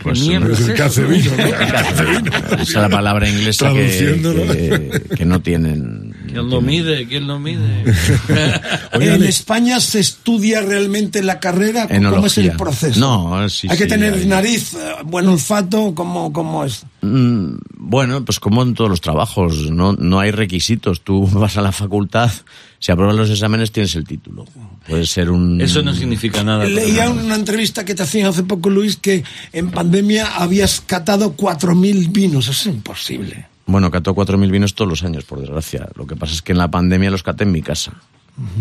Speaker 2: Pues,
Speaker 4: mierda
Speaker 3: Es el que hace vino, ¿no?
Speaker 2: Esa es la palabra inglesa que, que no tienen.
Speaker 4: ¿Quién lo mide? ¿Quién lo mide?
Speaker 3: Oye,
Speaker 1: en España se estudia realmente la carrera. ¿Cómo
Speaker 2: Enología.
Speaker 1: es el proceso?
Speaker 2: No, sí,
Speaker 1: Hay que
Speaker 2: sí,
Speaker 1: tener
Speaker 2: hay-
Speaker 1: nariz, eh, buen olfato, ¿cómo, cómo es?
Speaker 2: Mm, Bueno, pues como en todos los trabajos, no, no hay requisitos. Tú vas a la facultad, si apruebas los exámenes tienes el título. Puede ser un...
Speaker 4: Eso no significa nada.
Speaker 1: Leía
Speaker 4: nada.
Speaker 1: una entrevista que te hacían hace poco, Luis, que en pandemia habías catado 4.000 vinos. Eso es imposible.
Speaker 2: Bueno, cató 4.000 vinos todos los años, por desgracia. Lo que pasa es que en la pandemia los caté en mi casa.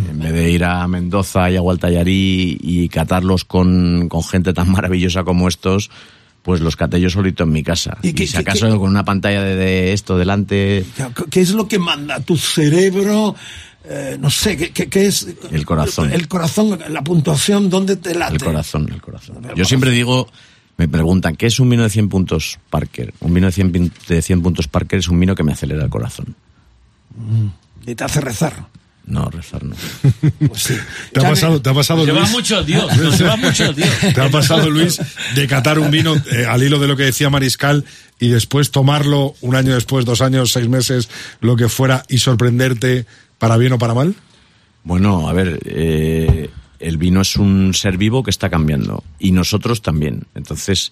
Speaker 2: En vez de ir a Mendoza y a Gualtallarí y catarlos con, con gente tan maravillosa como estos, pues los caté yo solito en mi casa.
Speaker 1: ¿Y
Speaker 2: Y,
Speaker 1: qué-
Speaker 2: si
Speaker 1: qué-
Speaker 2: acaso
Speaker 1: qué-
Speaker 2: con una pantalla de, de esto delante,
Speaker 1: ¿Qué es lo que manda? ¿Tu cerebro? Eh, no sé, ¿qué, qué- qué es?
Speaker 2: El corazón.
Speaker 1: El corazón, la puntuación, ¿dónde te late?
Speaker 2: el corazón, el corazón. Yo siempre digo, me preguntan, ¿qué es un vino de 100 puntos Parker? Un vino de 100, pin- de 100 puntos Parker es un vino que me acelera el corazón.
Speaker 1: Y te hace rezar.
Speaker 2: No, rezar no.
Speaker 1: Pues sí.
Speaker 3: ¿Te ha pasado, te ha pasado
Speaker 4: Se va
Speaker 3: Luis?
Speaker 4: mucho Dios, no se va mucho Dios.
Speaker 3: ¿Te ha pasado, Luis, de catar un vino eh, al hilo de lo que decía Mariscal y después tomarlo un año después, dos años, seis meses, lo que fuera, y sorprenderte para bien o para mal?
Speaker 2: Bueno, a ver, eh, el vino es un ser vivo que está cambiando y nosotros también. Entonces,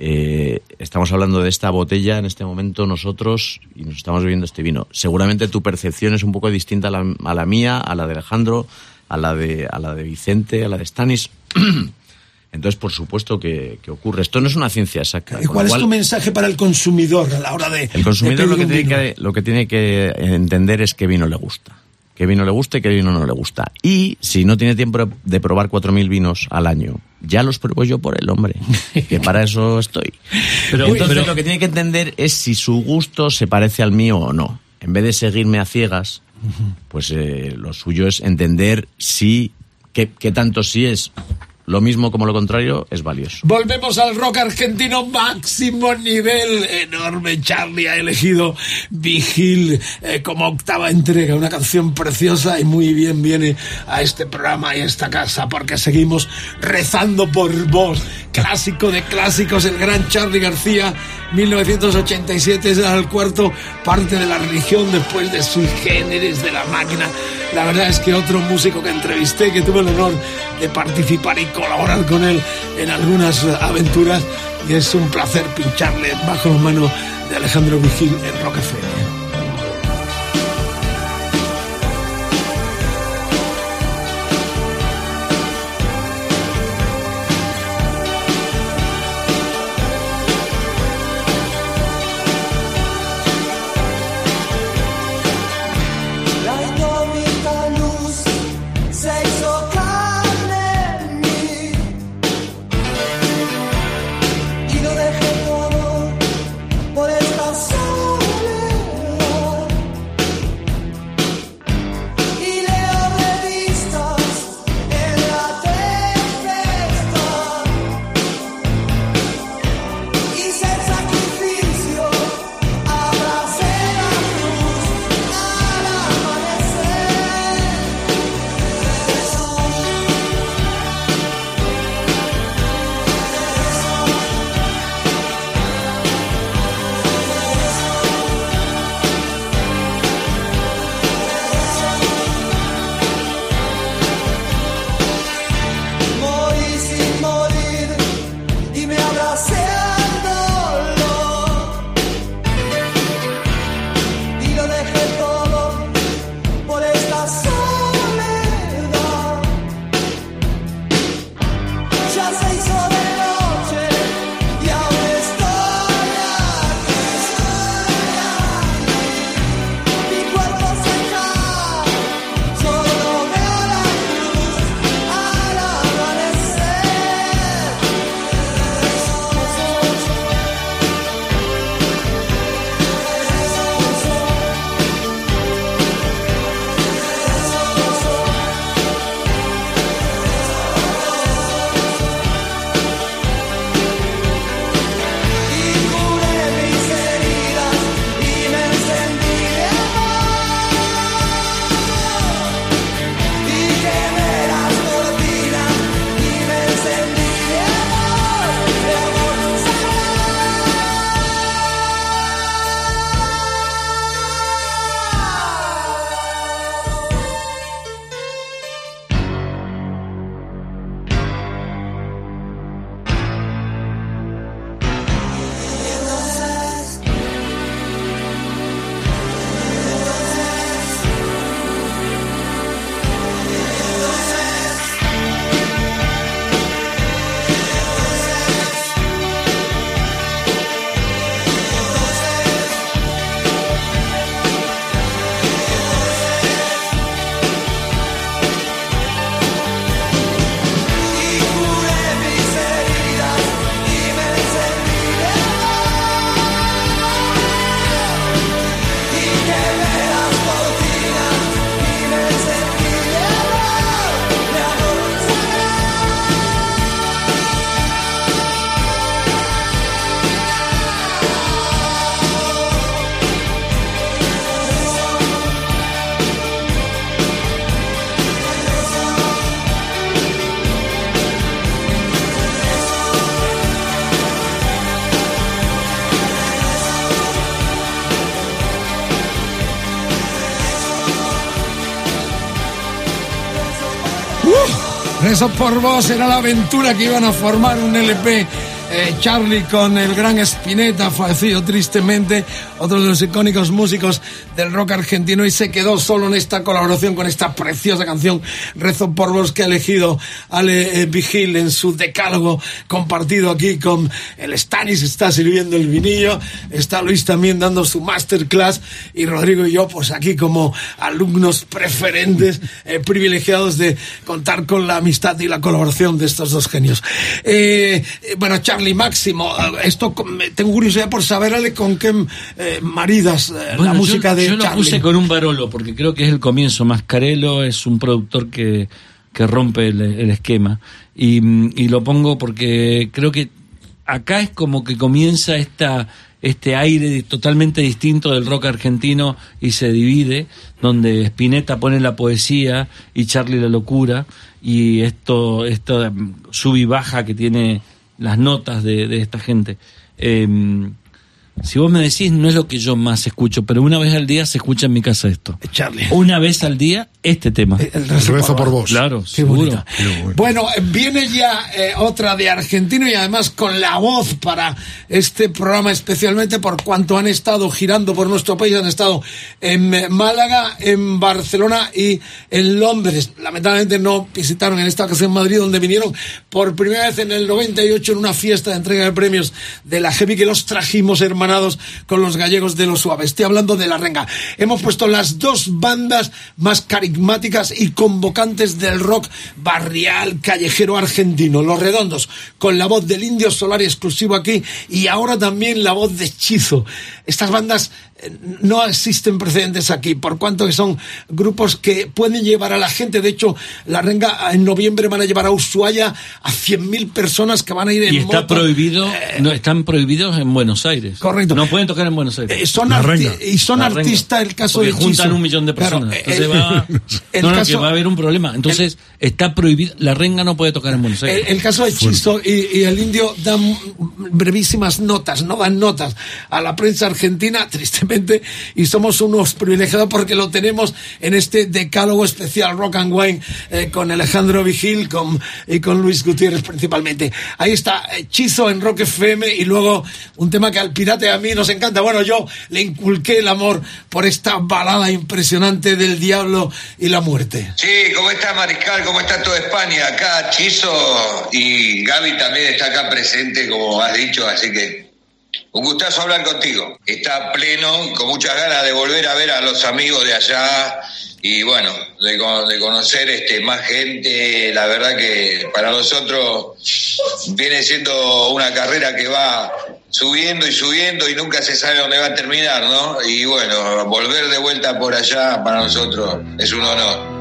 Speaker 2: eh, estamos hablando de esta botella en este momento nosotros y nos estamos bebiendo este vino. Seguramente tu percepción es un poco distinta a la, a la mía, a la de Alejandro, a la de, a la de Vicente, a la de Stanis. Entonces, por supuesto que, que ocurre. Esto no es una ciencia exacta.
Speaker 1: ¿Y cuál es
Speaker 2: cual-
Speaker 1: tu mensaje para el consumidor a la hora de.
Speaker 2: el consumidor
Speaker 1: de
Speaker 2: lo que, tiene que, lo que tiene que entender es qué vino le gusta. Qué vino le gusta y qué vino no le gusta. Y si no tiene tiempo de probar 4.000 vinos al año, ya los pruebo yo por el hombre. Que para eso estoy.
Speaker 4: Pero-
Speaker 2: Entonces
Speaker 4: pero-
Speaker 2: lo que tiene que entender es si su gusto se parece al mío o no. En vez de seguirme a ciegas, pues eh, lo suyo es entender si, qué, qué tanto sí es lo mismo como lo contrario, es valioso.
Speaker 1: Volvemos al rock argentino máximo nivel. Enorme Charlie ha elegido Vigil eh, como octava entrega. Una canción preciosa y muy bien viene a este programa y a esta casa porque seguimos rezando por vos. Clásico de clásicos, el gran Charlie García, 1987 es el cuarto parte de la religión después de sus géneros de la máquina. La verdad es que otro músico que entrevisté, que tuve el honor de participar y colaborar con él en algunas aventuras, y es un placer pincharle bajo las manos de Alejandro Vigil en Rock Rezo por vos era la aventura que iban a formar un LP. eh, Charlie con el gran Spinetta, fallecido tristemente, otro de los icónicos músicos del rock argentino, y se quedó solo en esta colaboración con esta preciosa canción, Rezo por vos, que ha elegido Ale eh, Vigil en su decálogo compartido aquí con el Stanis, está sirviendo el vinillo, está Luis también dando su masterclass, y Rodrigo y yo, pues aquí como alumnos preferentes, eh, privilegiados de contar con la amistad y la colaboración de estos dos genios. Eh, eh, bueno, Charlie Máximo, eh, esto tengo curiosidad por saber Ale, con qué eh, maridas eh, la
Speaker 4: Bueno,
Speaker 1: música
Speaker 4: yo,
Speaker 1: de
Speaker 4: yo lo
Speaker 1: Charlie.
Speaker 4: puse con un Barolo porque creo que es el comienzo. Mascarello es un productor que, que rompe el, esquema. Y, mm, y lo pongo porque creo que acá es como que comienza esta este aire totalmente distinto del rock argentino y se divide, donde Spinetta pone la poesía y Charlie la locura, y esto, esto mm, sub y baja que tiene las notas de, de esta gente. Em, si vos me decís, no es lo que yo más escucho, pero una vez al día se escucha en mi casa esto.
Speaker 1: Charlie.
Speaker 4: Una vez al día, este tema.
Speaker 1: el rezo por vos.
Speaker 4: Claro,
Speaker 1: Qué
Speaker 4: seguro.
Speaker 1: bonito. Bueno, eh, viene ya eh, otra de argentino y además con la voz para este programa especialmente por cuanto han estado girando por nuestro país, han estado en eh, Málaga, en Barcelona y en Londres. Lamentablemente no visitaron en esta ocasión Madrid, donde vinieron por primera vez en el 98 en una fiesta de entrega de premios de la Heavy que los trajimos hermanados con los gallegos de los suaves. Estoy hablando de la renga. Hemos puesto las dos bandas más carismáticas y convocantes del rock barrial callejero argentino, Los Redondos, con la voz del Indio Solar exclusivo aquí y ahora también la voz de Chizo. Estas bandas eh, no existen precedentes aquí, por cuanto que son grupos que pueden llevar a la gente. De hecho, la renga en noviembre van a llevar a Ushuaia a 100.000 personas que van a ir en
Speaker 4: Y está
Speaker 1: moto.
Speaker 4: prohibido, no, están prohibidos en Buenos Aires.
Speaker 1: Correcto.
Speaker 4: No pueden tocar en Buenos Aires.
Speaker 1: Eh, son arti- y son
Speaker 4: La renga.
Speaker 1: artistas, el caso
Speaker 4: Porque
Speaker 1: de
Speaker 4: juntan
Speaker 1: Chizo.
Speaker 4: un millón de
Speaker 1: Claro,
Speaker 4: personas.
Speaker 1: eh,
Speaker 4: Entonces
Speaker 1: el-
Speaker 4: va,
Speaker 1: el
Speaker 4: no, no,
Speaker 1: caso-
Speaker 4: que va a haber un problema. Entonces está prohibido, la renga no puede tocar en Buenos Aires.
Speaker 1: El, el caso de Chizo y, y el indio dan brevísimas notas, no dan notas a la prensa argentina, tristemente, y somos unos privilegiados porque lo tenemos en este decálogo especial Rock and Wine eh, con Alejandro Vigil con, y con Luis Gutiérrez principalmente. Ahí está eh, Chizo en Rock FM y luego un tema que al a mí nos encanta. Bueno, yo le inculqué el amor por esta balada impresionante del diablo y la muerte.
Speaker 9: Sí, ¿cómo está Mariscal? ¿Cómo está toda España? Acá Chizo y Gaby también está acá presente, como has dicho, así que un gustazo hablar contigo. Está pleno, con muchas ganas de volver a ver a los amigos de allá y bueno, de, de conocer este más gente. La verdad que para nosotros viene siendo una carrera que va subiendo y subiendo y nunca se sabe dónde va a terminar, ¿no? Y bueno, volver de vuelta por allá para nosotros es un honor.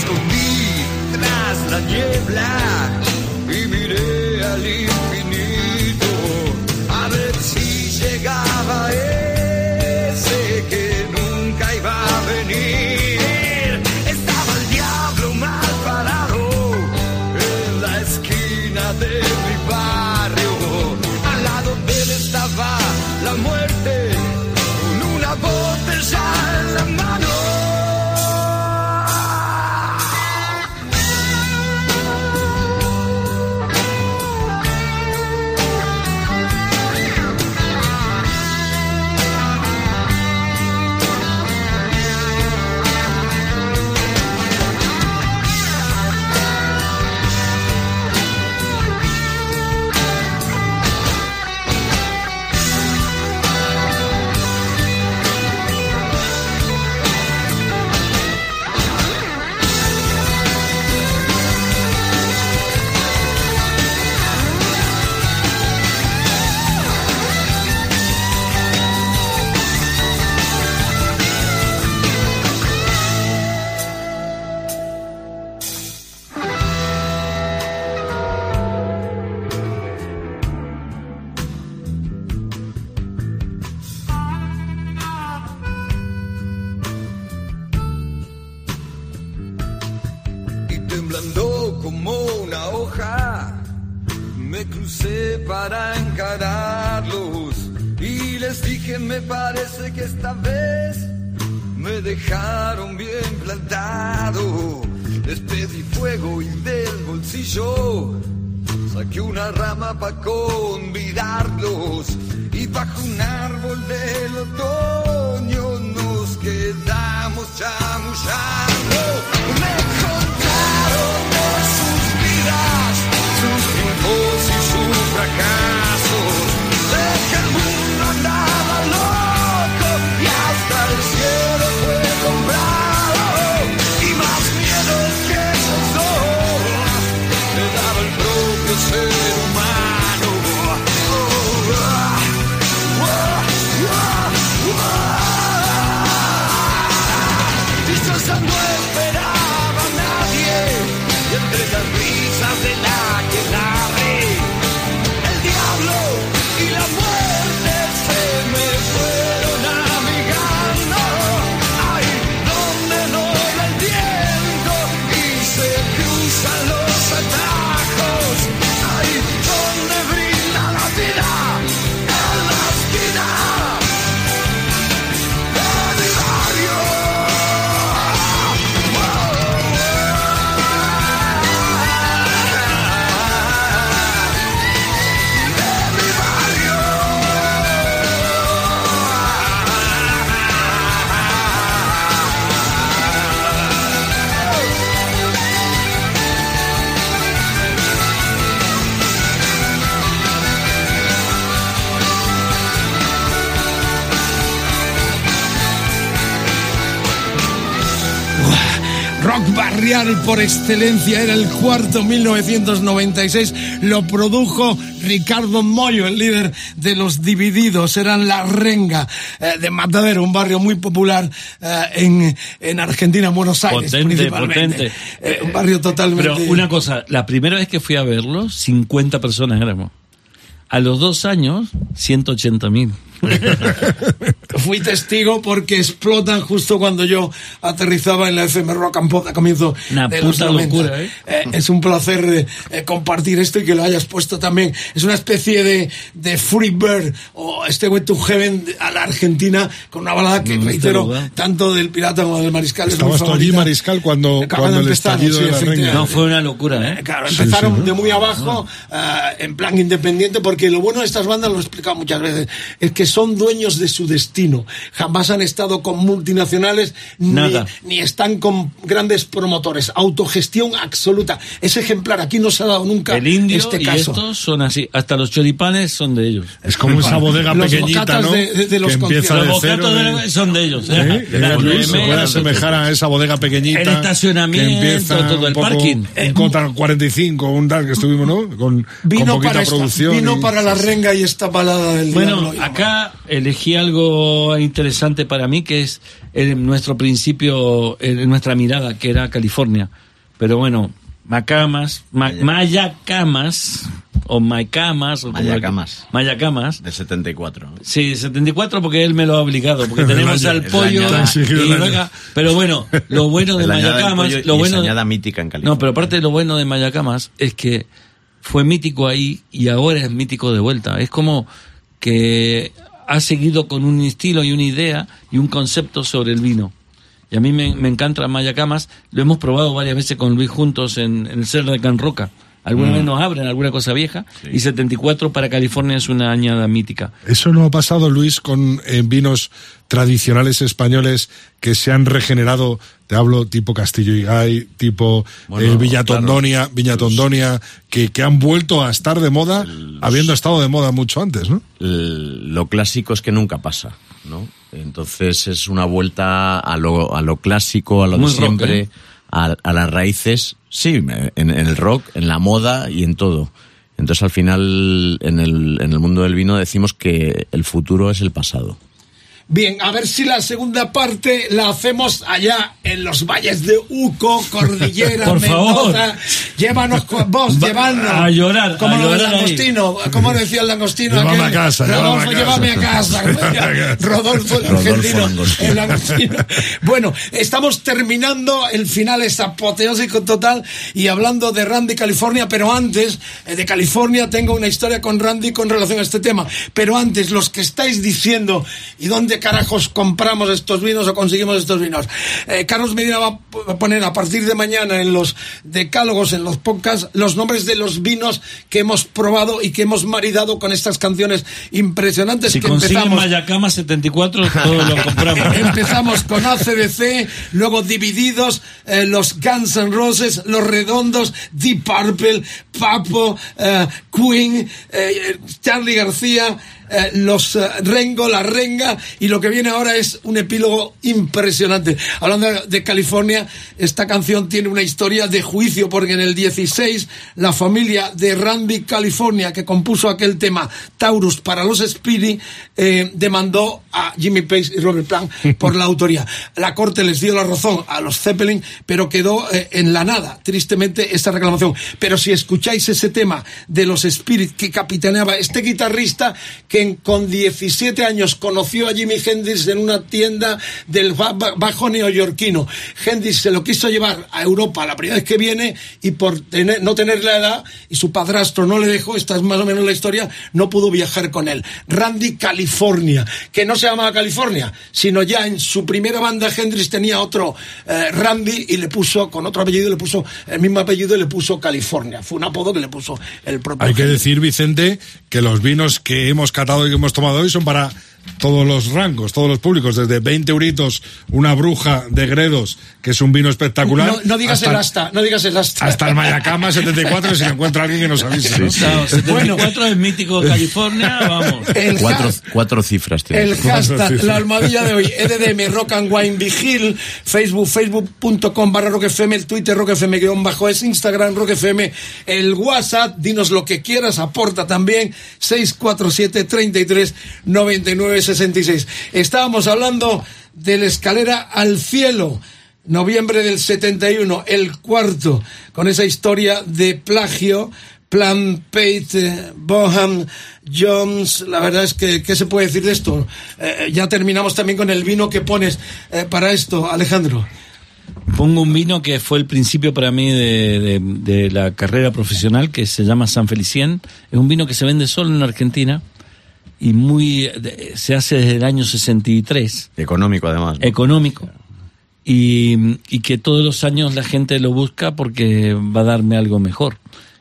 Speaker 10: Yo me
Speaker 9: escondí tras la niebla
Speaker 1: Barrial por excelencia, era el cuarto 1996, lo produjo Ricardo Moyo, el líder de los Divididos, eran La Renga eh, de Matadero, un barrio muy popular eh, en, en Argentina, en Buenos Aires
Speaker 4: Potente,
Speaker 1: principalmente.
Speaker 4: potente.
Speaker 1: Eh, un barrio totalmente...
Speaker 4: Pero una cosa, la primera vez que fui a verlo, 50 personas éramos. A los dos años, 180 mil.
Speaker 1: Fui testigo porque explotan justo cuando yo aterrizaba en la FM Rock and Pop a comienzo
Speaker 4: Una
Speaker 1: de los
Speaker 4: puta
Speaker 1: 90.
Speaker 4: locura, ¿eh?
Speaker 1: Eh, es un placer eh, eh, compartir esto y que lo hayas puesto también. Es una especie de, de Free Bird o este Way to Heaven a la Argentina con una balada que
Speaker 3: No, no
Speaker 1: reitero tanto del Pirata como del Mariscal. es
Speaker 3: Estabas tú allí. Mariscal, cuando,
Speaker 1: Acaban
Speaker 3: cuando
Speaker 1: de
Speaker 3: el
Speaker 1: empezar,
Speaker 3: estallido
Speaker 1: sí,
Speaker 3: de la renga.
Speaker 4: No, fue una locura, ¿eh?
Speaker 1: Claro,
Speaker 3: Sí,
Speaker 1: empezaron
Speaker 3: sí, ¿no?
Speaker 1: de muy abajo, ah, en plan independiente, porque lo bueno de estas bandas, lo he explicado muchas veces, es que son dueños de su destino. Jamás han estado con multinacionales ni,
Speaker 4: Nada.
Speaker 1: ni están con grandes promotores. Autogestión absoluta. Es ejemplar. Aquí no se ha dado nunca
Speaker 4: El indio
Speaker 1: este
Speaker 4: y
Speaker 1: caso.
Speaker 4: estos son así. Hasta los choripanes son de ellos.
Speaker 3: Es como esa bodega
Speaker 1: Los
Speaker 3: pequeñita, ¿no?
Speaker 1: de- de- de los
Speaker 3: que empieza de
Speaker 4: Los
Speaker 3: cero. de-
Speaker 4: son de ellos.
Speaker 3: ¿Eh?
Speaker 4: ¿eh?
Speaker 3: Luis se puede asemejar a esa bodega pequeñita.
Speaker 4: El estacionamiento,
Speaker 3: que empieza
Speaker 4: todo, el
Speaker 3: un poco-
Speaker 4: parking.
Speaker 3: Un Cota 45, un tal que estuvimos, ¿no? Con, con
Speaker 1: Vino,
Speaker 3: poquita
Speaker 1: para, esta-
Speaker 3: producción.
Speaker 1: vino
Speaker 3: y-
Speaker 1: para la renga y esta balada del
Speaker 4: Bueno,
Speaker 1: diablo.
Speaker 4: acá elegí algo algo interesante para mí que es eh, nuestro principio, eh, nuestra mirada, que era California. Pero bueno, Macamas, Ma- Mayacamas, o Maicamas, o como-
Speaker 2: Mayacamas.
Speaker 4: Mayacamas.
Speaker 2: Del 74.
Speaker 4: Sí, 74 porque él me lo ha obligado, porque tenemos
Speaker 2: año-
Speaker 4: al pollo
Speaker 2: añada-
Speaker 4: y luego- pero bueno, lo bueno de Mayacamas, lo bueno de-
Speaker 2: mítica en California.
Speaker 4: no, pero aparte de lo bueno de Mayacamas es que fue mítico ahí y ahora es mítico de vuelta. Es como que ha seguido con un estilo y una idea y un concepto sobre el vino. Y a mí me, me encanta Mayacamas. Lo hemos probado varias veces con Luis juntos en, el Cerro de Can Roca. Alguna
Speaker 3: Mm.
Speaker 4: vez nos abren alguna cosa vieja. Y 74 para California es una añada mítica.
Speaker 3: Eso no ha pasado, Luis, con eh, vinos tradicionales españoles que se han regenerado. Te hablo tipo Castillo y Gay, tipo
Speaker 2: Bueno,
Speaker 3: eh, Villa Tondonia, Viña Tondonia, que, que han vuelto a estar de moda, habiendo estado de moda mucho antes, ¿no?
Speaker 2: El- lo clásico es que nunca pasa, ¿no? Entonces es una vuelta a lo, a lo clásico, a lo
Speaker 4: Muy
Speaker 2: de
Speaker 4: rock,
Speaker 2: siempre,
Speaker 4: ¿eh?
Speaker 2: A, a las raíces, sí, en, en el rock, en la moda y en todo. Entonces al final en el, en el mundo del vino decimos que el futuro es el pasado.
Speaker 1: Bien, a ver si la segunda parte la hacemos allá en los valles de Uco, Cordillera,
Speaker 4: Por favor.
Speaker 1: Mendoza. Llévanos con vos,
Speaker 4: Va-
Speaker 1: llevadnos.
Speaker 4: a llorar,
Speaker 1: Como
Speaker 4: a
Speaker 1: lo del
Speaker 4: llorar ahí.
Speaker 1: langostino, como decía el langostino.
Speaker 3: Llévame a casa,
Speaker 1: Rodolfo,
Speaker 3: llévame a
Speaker 1: casa. Rodolfo el argentino. El langostino. Bueno, estamos terminando, el final es apoteósico total y hablando de Randy California, pero antes eh, de California tengo una historia con Randy con relación a este tema. Pero antes, los que estáis diciendo, ¿y dónde carajos compramos estos vinos o conseguimos estos vinos? Eh, Carlos Medina va a poner a partir de mañana en los decálogos, en los podcasts, los nombres de los vinos que hemos probado y que hemos maridado con estas canciones impresionantes
Speaker 4: Si
Speaker 1: que empezamos.
Speaker 4: Mayacamas 74, todo lo compramos.
Speaker 1: Empezamos con ACDC, luego divididos, eh, los Guns N' Roses, los Redondos, Deep Purple, Papo, eh, Queen, Charlie García, eh, los eh, Rengo, la Renga, y lo que viene ahora es un epílogo impresionante. Hablando de, California, esta canción tiene una historia de juicio, porque en el 16 la familia de Randy California, que compuso aquel tema Taurus para los Speedy, eh, demandó a Jimmy Page y Robert Plant por la autoría. La corte les dio la razón a los Zeppelin, pero quedó en la nada, tristemente, esta reclamación. Pero si escucháis ese tema de los Spirit que capitaneaba este guitarrista que con 17 años conoció a Jimi Hendrix en una tienda del ba- ba- bajo neoyorquino. Hendrix se lo quiso llevar a Europa la primera vez que viene y por tener- no tener la edad y su padrastro no le dejó, esta es más o menos la historia, no pudo viajar con él. Randy California, que no se llamaba California, sino ya en su primera banda Hendrix tenía otro eh, Randy y le puso, con otro apellido, le puso el mismo apellido y le puso California. Fue un apodo que le puso el propio
Speaker 3: Hay que decir, Vicente, que los vinos que hemos catado y que hemos tomado hoy son para todos los rangos, todos los públicos, desde 20 euritos, una bruja de Gredos, que es un vino espectacular.
Speaker 1: No, no digas
Speaker 3: hasta,
Speaker 1: el asta, no digas el asta.
Speaker 3: Hasta el Mayacama 74, si lo encuentra alguien que nos avise. ¿no?
Speaker 4: No, 74 es mítico de California, vamos.
Speaker 1: El
Speaker 2: Cuatro,
Speaker 1: has-
Speaker 2: cuatro cifras tiene.
Speaker 1: El hashtag, la almohadilla de hoy, EDDM, Rock and Wine Vigil, Facebook, facebook.com barra Rock FM, el Twitter Rock FM guion bajo es Instagram Rock FM, el WhatsApp, dinos lo que quieras, aporta también 647 33 99 66. Estábamos hablando de la escalera al cielo. Noviembre del 71, el cuarto, con esa historia de plagio, Plan Pate, Boham, Jones, la verdad es que, ¿qué se puede decir de esto? Eh, ya terminamos también con el vino que pones eh, para esto, Alejandro.
Speaker 4: Pongo un vino que fue el principio para mí de- de la carrera profesional, que se llama San Felicien. Es un vino que se vende solo en Argentina y muy se hace desde el año 63,
Speaker 2: Económico además. ¿no?
Speaker 4: económico. Y, y que todos los años la gente lo busca porque va a darme algo mejor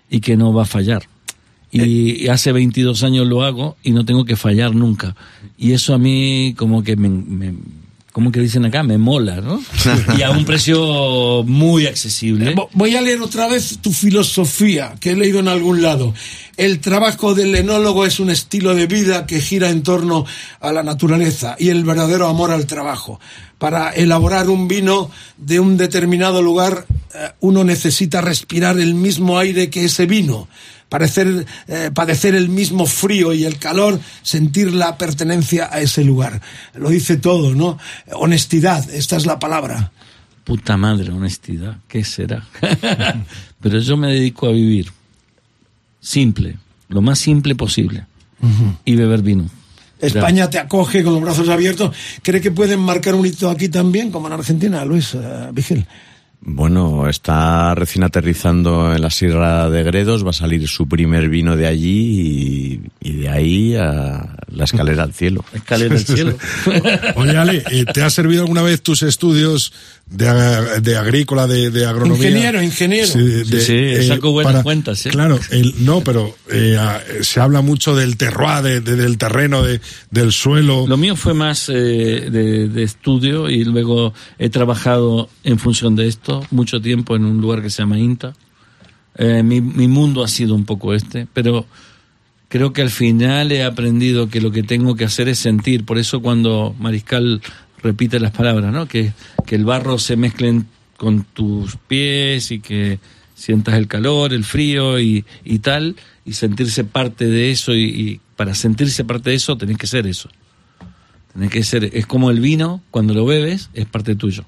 Speaker 4: y que no va a fallar. Y, y hace 22 años lo hago y no tengo que fallar nunca. Y eso a mí como que me, me- como que dicen acá, me mola, ¿no? y a un precio muy accesible.
Speaker 1: Vo- Voy a leer otra vez tu filosofía, que he leído en algún lado. El trabajo del enólogo es un estilo de vida que gira en torno a la naturaleza y el verdadero amor al trabajo. Para elaborar un vino de un determinado lugar eh, uno necesita respirar el mismo aire que ese vino, parecer, eh, padecer el mismo frío y el calor, sentir la pertenencia a ese lugar. Lo dice todo, ¿no? Honestidad, esta es la palabra.
Speaker 4: Puta madre, honestidad, ¿qué será? Pero yo me dedico a vivir simple, lo más simple posible, y beber vino.
Speaker 1: España te acoge con los brazos abiertos. ¿Cree que pueden marcar un hito aquí también, como en Argentina, Luis eh, Vigil?
Speaker 2: Bueno, está recién aterrizando en la Sierra de Gredos, va a salir su primer vino de allí y, y de ahí a la escalera al cielo.
Speaker 4: Escalera al cielo.
Speaker 3: Oye, Ale, eh, ¿te ha servido alguna vez tus estudios de, de agrícola, de, de agronomía?
Speaker 1: Ingeniero, ingeniero.
Speaker 3: de-
Speaker 4: Sí, sí,
Speaker 3: eh,
Speaker 4: saco buenas cuentas, ¿eh?
Speaker 3: Claro, el- no, pero eh, a- se habla mucho del terroir, de- de- del terreno, de, del suelo.
Speaker 4: Lo mío fue más eh, de, de estudio y luego he trabajado en función de esto mucho tiempo en un lugar que se llama INTA. Eh, mi, mundo ha sido un poco este, pero creo que al final he aprendido que lo que tengo que hacer es sentir. Por eso cuando Mariscal repite las palabras, ¿no? Que, el barro se mezcle con tus pies y que sientas el calor, el frío y, y tal, y sentirse parte de eso. Y, y para sentirse parte de eso tenés que ser eso. Tenés que ser, es como el vino, cuando lo bebes, es parte tuyo.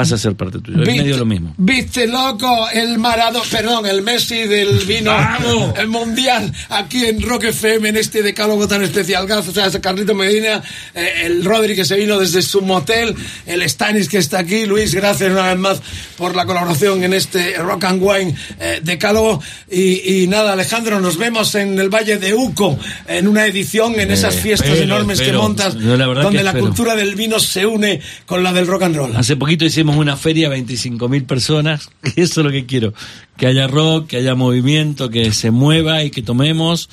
Speaker 4: Pasa a ser parte tuyo. Es
Speaker 1: ¿Viste-
Speaker 4: medio lo mismo.
Speaker 1: ¿Viste, loco, el Maradona, perdón, el Messi del vino,
Speaker 4: ¡Vamos!
Speaker 1: el mundial, aquí en Rock FM, en este decálogo tan especial? Gracias a Carlito Medina, eh, el Rodri que se vino desde su motel, el Stanis que está aquí, Luis, gracias una vez más por la colaboración en este Rock and Wine eh, decálogo. Y, y nada, Alejandro, nos vemos en el Valle de Uco, en una edición, en esas
Speaker 4: Eh,
Speaker 1: fiestas
Speaker 4: espero,
Speaker 1: enormes que
Speaker 4: espero.
Speaker 1: montas,
Speaker 4: la
Speaker 1: donde
Speaker 4: que
Speaker 1: la cultura del vino se une con la del rock and roll.
Speaker 4: Hace poquito hicimos una feria, 25.000 personas, y eso es lo que quiero. Que haya rock, que haya movimiento, que se mueva y que tomemos,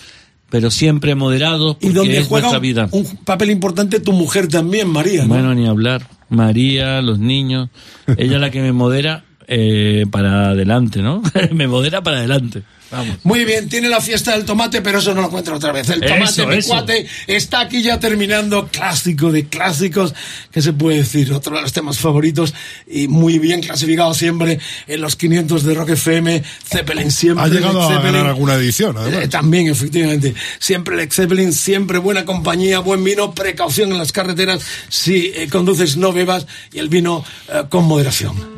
Speaker 4: pero siempre moderados,
Speaker 1: y
Speaker 4: porque
Speaker 1: donde
Speaker 4: es
Speaker 1: juega
Speaker 4: nuestra
Speaker 1: un,
Speaker 4: vida.
Speaker 1: un papel importante tu mujer también, María. ¿no?
Speaker 4: Bueno, ni hablar. María, los niños, ella es la que me modera eh, para adelante, ¿no? me modera para adelante. Vamos.
Speaker 1: Muy bien, tiene la fiesta del tomate, pero eso no lo encuentro otra vez. El
Speaker 4: Eso,
Speaker 1: tomate, mi
Speaker 4: eso.
Speaker 1: cuate, está aquí ya terminando. Clásico de clásicos, ¿qué se puede decir? Otro de los temas favoritos y muy bien clasificado siempre en los 500 de Rock FM. Zeppelin siempre.
Speaker 3: Ha llegado a
Speaker 1: Zeppelin.
Speaker 3: ganar alguna edición, además.
Speaker 1: Eh, también, efectivamente. Siempre Led Zeppelin, siempre buena compañía, buen vino, precaución en las carreteras. Si eh, conduces, no bebas y el vino eh, con moderación.